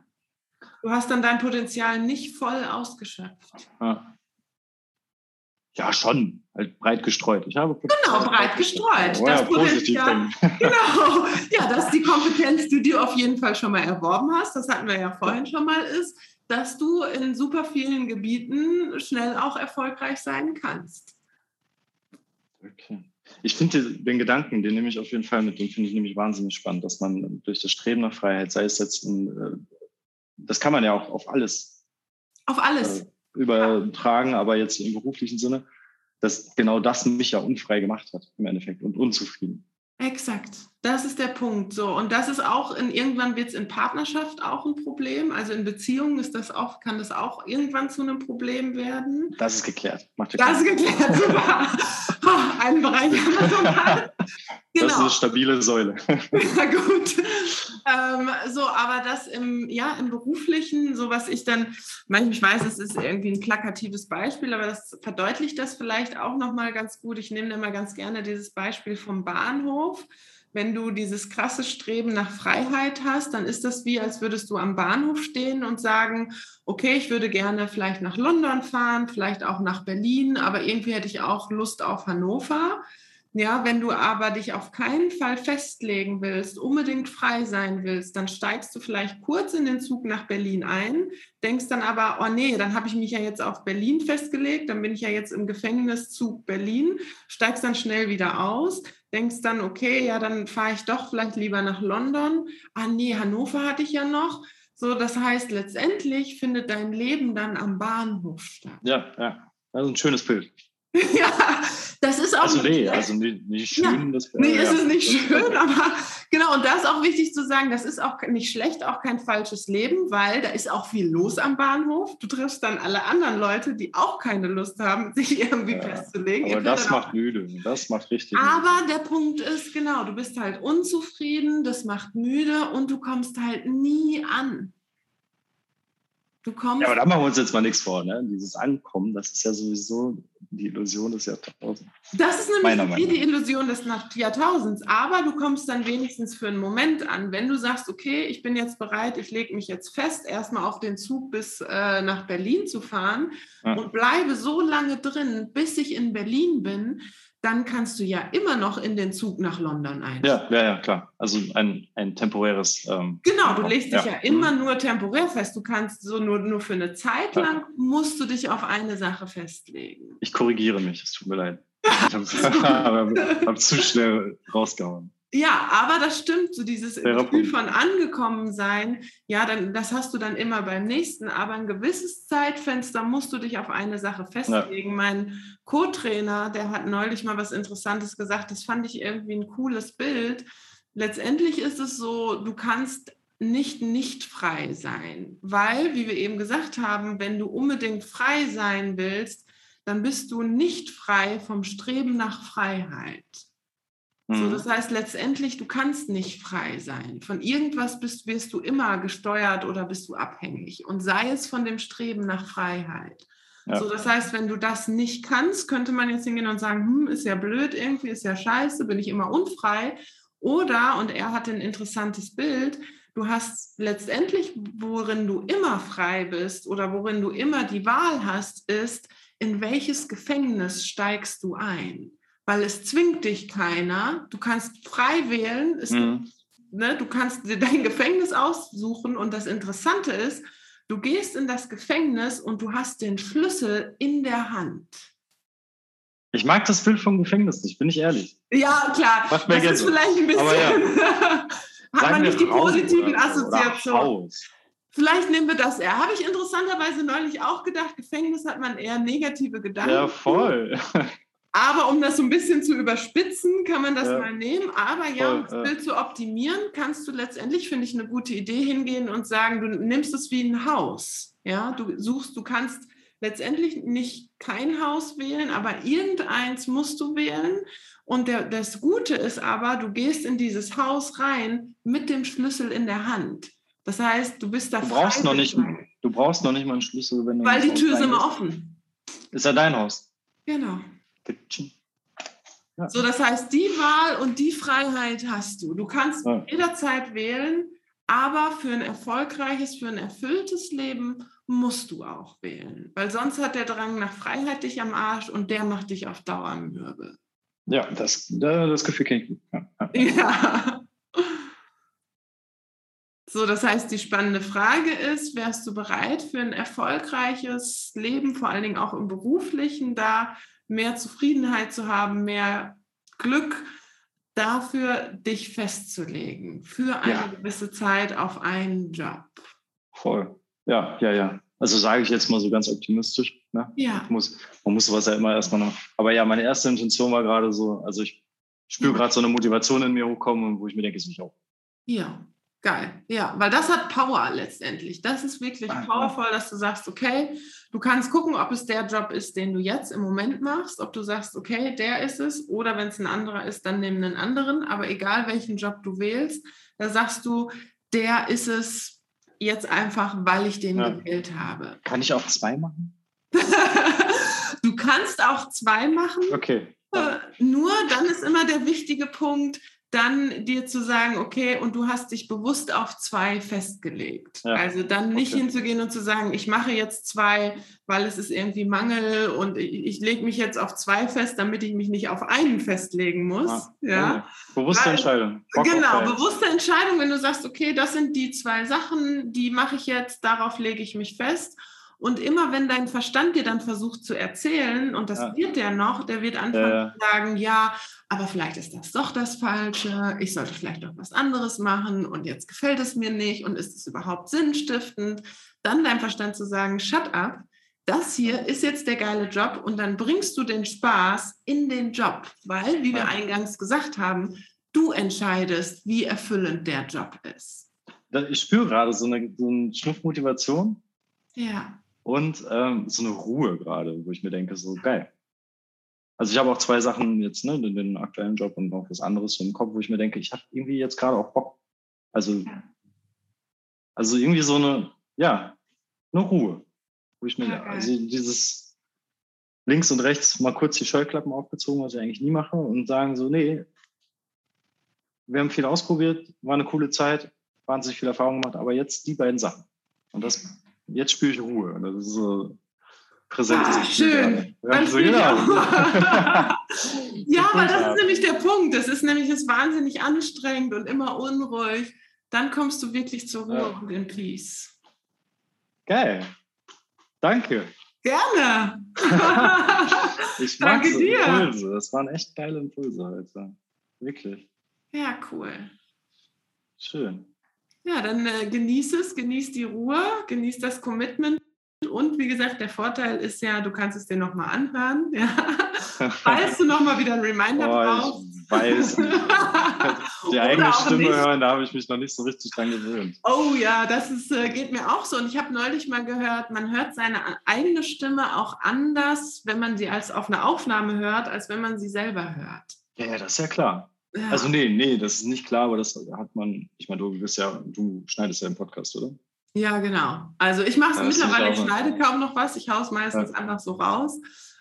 Du hast dann dein Potenzial nicht voll ausgeschöpft. Ja. ja, schon, halt breit gestreut. Ich habe Genau, breit gestreut. Oh, ja, Das Potenzial-. Genau. Ja, das ist die Kompetenz, die du auf jeden Fall schon mal erworben hast. Das hatten wir ja vorhin schon mal, ist, dass du in super vielen Gebieten schnell auch erfolgreich sein kannst. Okay. Ich finde den- Gedanken, den nehme ich auf jeden Fall mit, den finde ich nämlich wahnsinnig spannend, dass man durch das Streben nach Freiheit, sei es jetzt, in, äh, das kann man ja auch auf alles Auf alles. äh, übertragen, aber jetzt im beruflichen Sinne, dass genau das mich ja unfrei gemacht hat im Endeffekt und unzufrieden. Exakt. Das ist der Punkt. So. Und das ist auch in irgendwann wird es in Partnerschaft auch ein Problem. Also in Beziehungen ist das auch, kann das auch irgendwann zu einem Problem werden. Das ist geklärt. Macht Das ist keinen- geklärt. Super. Einen Bereich haben wir schon mal. Das ist Genau. eine stabile Säule. Ja, gut. Ähm, so, aber das im, ja, im Beruflichen, so was ich dann, manchmal, ich weiß, es ist irgendwie ein plakatives Beispiel, aber das verdeutlicht das vielleicht auch nochmal ganz gut. Ich nehme da mal ganz gerne dieses Beispiel vom Bahnhof. Wenn du dieses krasse Streben nach Freiheit hast, dann ist das wie, als würdest du am Bahnhof stehen und sagen, okay, ich würde gerne vielleicht nach London fahren, vielleicht auch nach Berlin, aber irgendwie hätte ich auch Lust auf Hannover. Ja, wenn du aber dich auf keinen Fall festlegen willst, unbedingt frei sein willst, dann steigst du vielleicht kurz in den Zug nach Berlin ein, denkst dann aber, oh nee, dann habe ich mich ja jetzt auf Berlin festgelegt, dann bin ich ja jetzt im Gefängniszug Berlin, steigst dann schnell wieder aus, denkst dann, okay, ja, dann fahre ich doch vielleicht lieber nach London. Ah nee, Hannover hatte ich ja noch. So, das heißt, letztendlich findet dein Leben dann am Bahnhof statt. Ja, ja. Das ist ein schönes Bild. ja, das ist auch Also nicht nee, also nicht, nicht Ja. schön. Das, Nee, äh, ist ja, es nicht schön, aber genau, und da ist auch wichtig zu sagen, das ist auch nicht schlecht, auch kein falsches Leben, weil da ist auch viel los am Bahnhof. Du triffst dann alle anderen Leute, die auch keine Lust haben, sich irgendwie Ja, festzulegen. Aber das dann auch- macht müde. Das macht richtig müde. aber der Punkt ist, genau, du bist halt unzufrieden, das macht müde und du kommst halt nie an. Du kommst. Ja, aber da machen wir uns jetzt mal nichts vor. Ne? Dieses Ankommen, das ist ja sowieso die Illusion des Jahrtausends. Das ist nämlich Meinung die, die Illusion des Jahrtausends. Aber du kommst dann wenigstens für einen Moment an. Wenn du sagst, okay, ich bin jetzt bereit, ich lege mich jetzt fest, erstmal auf den Zug bis äh, nach Berlin zu fahren Ja. und bleibe so lange drin, bis ich in Berlin bin, dann kannst du ja immer noch in den Zug nach London einsteigen. Ja, ja, ja, klar. Also ein, ein temporäres. Ähm, Genau, du legst dich ja, Ja. immer nur temporär fest. Du kannst so nur, nur für eine Zeit Ja. lang musst du dich auf eine Sache festlegen. ich korrigiere mich, es tut mir leid. Ich habe hab zu schnell rausgehauen. Ja, aber das stimmt, so dieses Gefühl von angekommen sein, ja, dann, das hast du dann immer beim nächsten, aber ein gewisses Zeitfenster musst du dich auf eine Sache festlegen. Mein Co-Trainer, der hat neulich mal was Interessantes gesagt, das fand ich irgendwie ein cooles Bild. Letztendlich ist es so, du kannst nicht nicht frei sein, weil, wie wir eben gesagt haben, wenn du unbedingt frei sein willst, dann bist du nicht frei vom Streben nach Freiheit. So, Mhm. das heißt letztendlich, du kannst nicht frei sein. Von irgendwas bist, wirst du immer gesteuert oder bist du abhängig. Und sei es von dem Streben nach Freiheit. Ja. So, das heißt, wenn du das nicht kannst, könnte man jetzt hingehen und sagen, hm, ist ja blöd, irgendwie ist ja scheiße, bin ich immer unfrei. Oder, und er hatte ein interessantes Bild, du hast letztendlich, worin du immer frei bist oder worin du immer die Wahl hast, ist, in welches Gefängnis steigst du ein? Weil es zwingt dich keiner. Du kannst frei wählen. Es Mhm. ne, du kannst dir dein Gefängnis aussuchen und das Interessante ist, du gehst in das Gefängnis und du hast den Schlüssel in der Hand. Ich mag das Bild vom Gefängnis nicht, bin ich ehrlich. Ja, klar. Macht das ist vielleicht ein bisschen. Ja. hat man nicht die positiven Assoziationen. Vielleicht nehmen wir das eher. Habe ich interessanterweise neulich auch gedacht, Gefängnis hat man eher negative Gedanken. Ja, voll. Aber um das so ein bisschen zu überspitzen, kann man das Ja. mal nehmen. Aber ja, um das. Bild zu optimieren, kannst du letztendlich, finde ich, eine gute Idee hingehen und sagen, du nimmst es wie ein Haus. Ja, du suchst, du kannst letztendlich nicht kein Haus wählen, aber irgendeins musst du wählen. Und der, das Gute ist aber, du gehst in dieses Haus rein mit dem Schlüssel in der Hand. Das heißt, du bist da Du brauchst noch nicht, du brauchst noch nicht mal einen Schlüssel, wenn du weil die Tür ist immer offen. Ist ja dein Haus. Genau. Ja. So, das heißt, die Wahl und die Freiheit hast du. Du kannst Ja. jederzeit wählen, aber für ein erfolgreiches, für ein erfülltes Leben musst du auch wählen. Weil sonst hat der Drang nach Freiheit dich am Arsch und der macht dich auf Dauer mürbe. Ja, das, da- das Gefühl kenne ich ja. Ja. So, das heißt, die spannende Frage ist, wärst du bereit für ein erfolgreiches Leben, vor allen Dingen auch im beruflichen, da mehr Zufriedenheit zu haben, mehr Glück, dafür dich festzulegen, für eine Ja. gewisse Zeit auf einen Job? Voll. Ja, ja, ja. Also sage ich jetzt mal so ganz optimistisch. Ne? Ja, Muss, man muss sowas ja immer erstmal noch. Aber ja, meine erste Intention war gerade so, also ich spüre gerade so eine Motivation in mir hochkommen, wo ich mir denke, ist mich auch. ja, geil. Ja, weil das hat Power letztendlich. Das ist wirklich powerful, dass du sagst, okay, du kannst gucken, ob es der Job ist, den du jetzt im Moment machst, ob du sagst, okay, der ist es, oder wenn es ein anderer ist, dann nimm einen anderen. Aber egal welchen Job du wählst, da sagst du, der ist es jetzt einfach, weil ich den Ja. gewählt habe. Kann ich auch zwei machen? du kannst auch zwei machen. Okay. Äh, Nur dann ist immer der wichtige Punkt, dann dir zu sagen, okay, und du hast dich bewusst auf zwei festgelegt. Ja, Also dann nicht okay. hinzugehen und zu sagen, ich mache jetzt zwei, weil es ist irgendwie Mangel und ich, ich lege mich jetzt auf zwei fest, damit ich mich nicht auf einen festlegen muss. Ah, ja. Bewusste Weil- Entscheidung. Bock Genau, bewusste Entscheidung, wenn du sagst, okay, das sind die zwei Sachen, die mache ich jetzt, darauf lege ich mich fest. Und immer wenn dein Verstand dir dann versucht zu erzählen, und das Ja. wird der noch, der wird anfangen Ja, zu sagen, ja, aber vielleicht ist das doch das Falsche, ich sollte vielleicht doch was anderes machen und jetzt gefällt es mir nicht und ist es überhaupt sinnstiftend, dann dein Verstand zu sagen, shut up, das hier ist jetzt der geile Job und dann bringst du den Spaß in den Job, weil, wie wir eingangs gesagt haben, du entscheidest, wie erfüllend der Job ist. Ich spüre gerade so eine, so eine Schnuff Motivation Ja, und ähm, so eine Ruhe gerade, wo ich mir denke, so geil. Also ich habe auch zwei Sachen jetzt, ne, den, den aktuellen Job und noch was anderes so im Kopf, wo ich mir denke, ich habe irgendwie jetzt gerade auch Bock. Also, also irgendwie so eine, ja, eine Ruhe. Wo ich mir, Ja, geil. also dieses links und rechts mal kurz die Scheuklappen aufgezogen, was ich eigentlich nie mache, und sagen so, nee, wir haben viel ausprobiert, war eine coole Zeit, wahnsinnig viel Erfahrung gemacht, aber jetzt die beiden Sachen. Und das, jetzt spüre ich Ruhe. Und Das ist so präsentes Ah, schön. Ja, Das so will ich genau. ja, aber das ist nämlich der Punkt. Das ist nämlich das wahnsinnig anstrengend und immer unruhig. Dann kommst du wirklich zur Ruhe Ja. und in Peace. Geil. Danke. Gerne. Ich mag Danke so dir. Impulse. Das waren echt geile Impulse heute. Wirklich. Ja, cool. Schön. Ja, dann äh, genieß es, genieß die Ruhe, genieß das Commitment. Und wie gesagt, der Vorteil ist ja, du kannst es dir nochmal anhören. Ja. Falls du nochmal wieder einen Reminder oh, brauchst. Ich weiß nicht. Die eigene Stimme nicht. hören, da habe ich mich noch nicht so richtig dran gewöhnt. Oh ja, das ist, äh, geht mir auch so. Und ich habe neulich mal gehört, man hört seine eigene Stimme auch anders, wenn man sie als auf einer Aufnahme hört, als wenn man sie selber hört. Ja, ja das ist ja klar. Ja. Also nee, nee, das ist nicht klar, aber das hat man, ich meine, du bist ja, du schneidest ja im Podcast, oder? Ja, genau. Also ich mache es mittlerweile, ich schneide kaum noch was, ich haue es meistens ja. einfach so raus.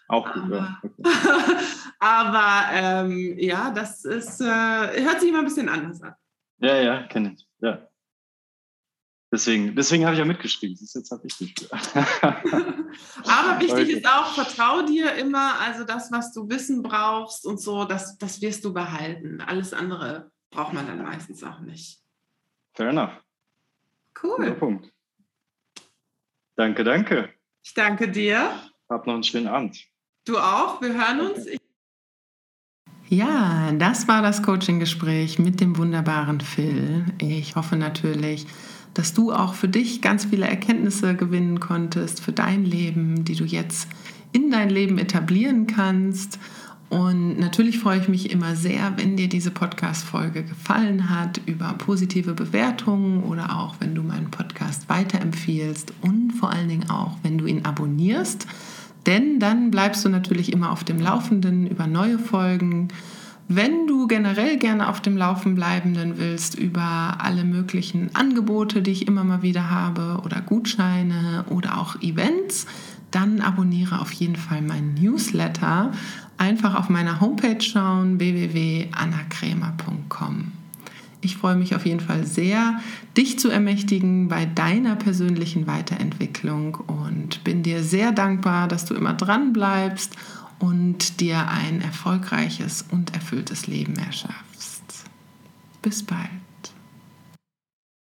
Auch gut, aber, ja. Okay. aber ähm, ja, das ist, äh, hört sich immer ein bisschen anders an. Ja, ja, kenne ich. Ja. Deswegen, deswegen habe ich ja mitgeschrieben. Das ist jetzt halt wichtig. Aber wichtig okay. ist auch, vertraue dir immer, also das, was du wissen brauchst und so, das, das wirst du behalten. Alles andere braucht man dann meistens auch nicht. Fair enough. Cool. Guter Punkt. Danke, danke. Ich danke dir. Hab noch einen schönen Abend. Du auch. Wir hören uns. Ja, das war das Coaching-Gespräch mit dem wunderbaren Phil. Ich hoffe natürlich, dass du auch für dich ganz viele Erkenntnisse gewinnen konntest für dein Leben, die du jetzt in dein Leben etablieren kannst. Und natürlich freue ich mich immer sehr, wenn dir diese Podcast-Folge gefallen hat, über positive Bewertungen oder auch wenn du meinen Podcast weiterempfiehlst und vor allen Dingen auch, wenn du ihn abonnierst. Denn dann bleibst du natürlich immer auf dem Laufenden über neue Folgen wenn du generell gerne auf dem Laufen bleiben willst über alle möglichen Angebote, die ich immer mal wieder habe oder Gutscheine oder auch Events, dann abonniere auf jeden Fall meinen Newsletter. Einfach auf meiner Homepage schauen www.annakrämer.com. Ich freue mich auf jeden Fall sehr, dich zu ermächtigen bei deiner persönlichen Weiterentwicklung und bin dir sehr dankbar, dass du immer dran bleibst und dir ein erfolgreiches und erfülltes Leben erschaffst. Bis bald.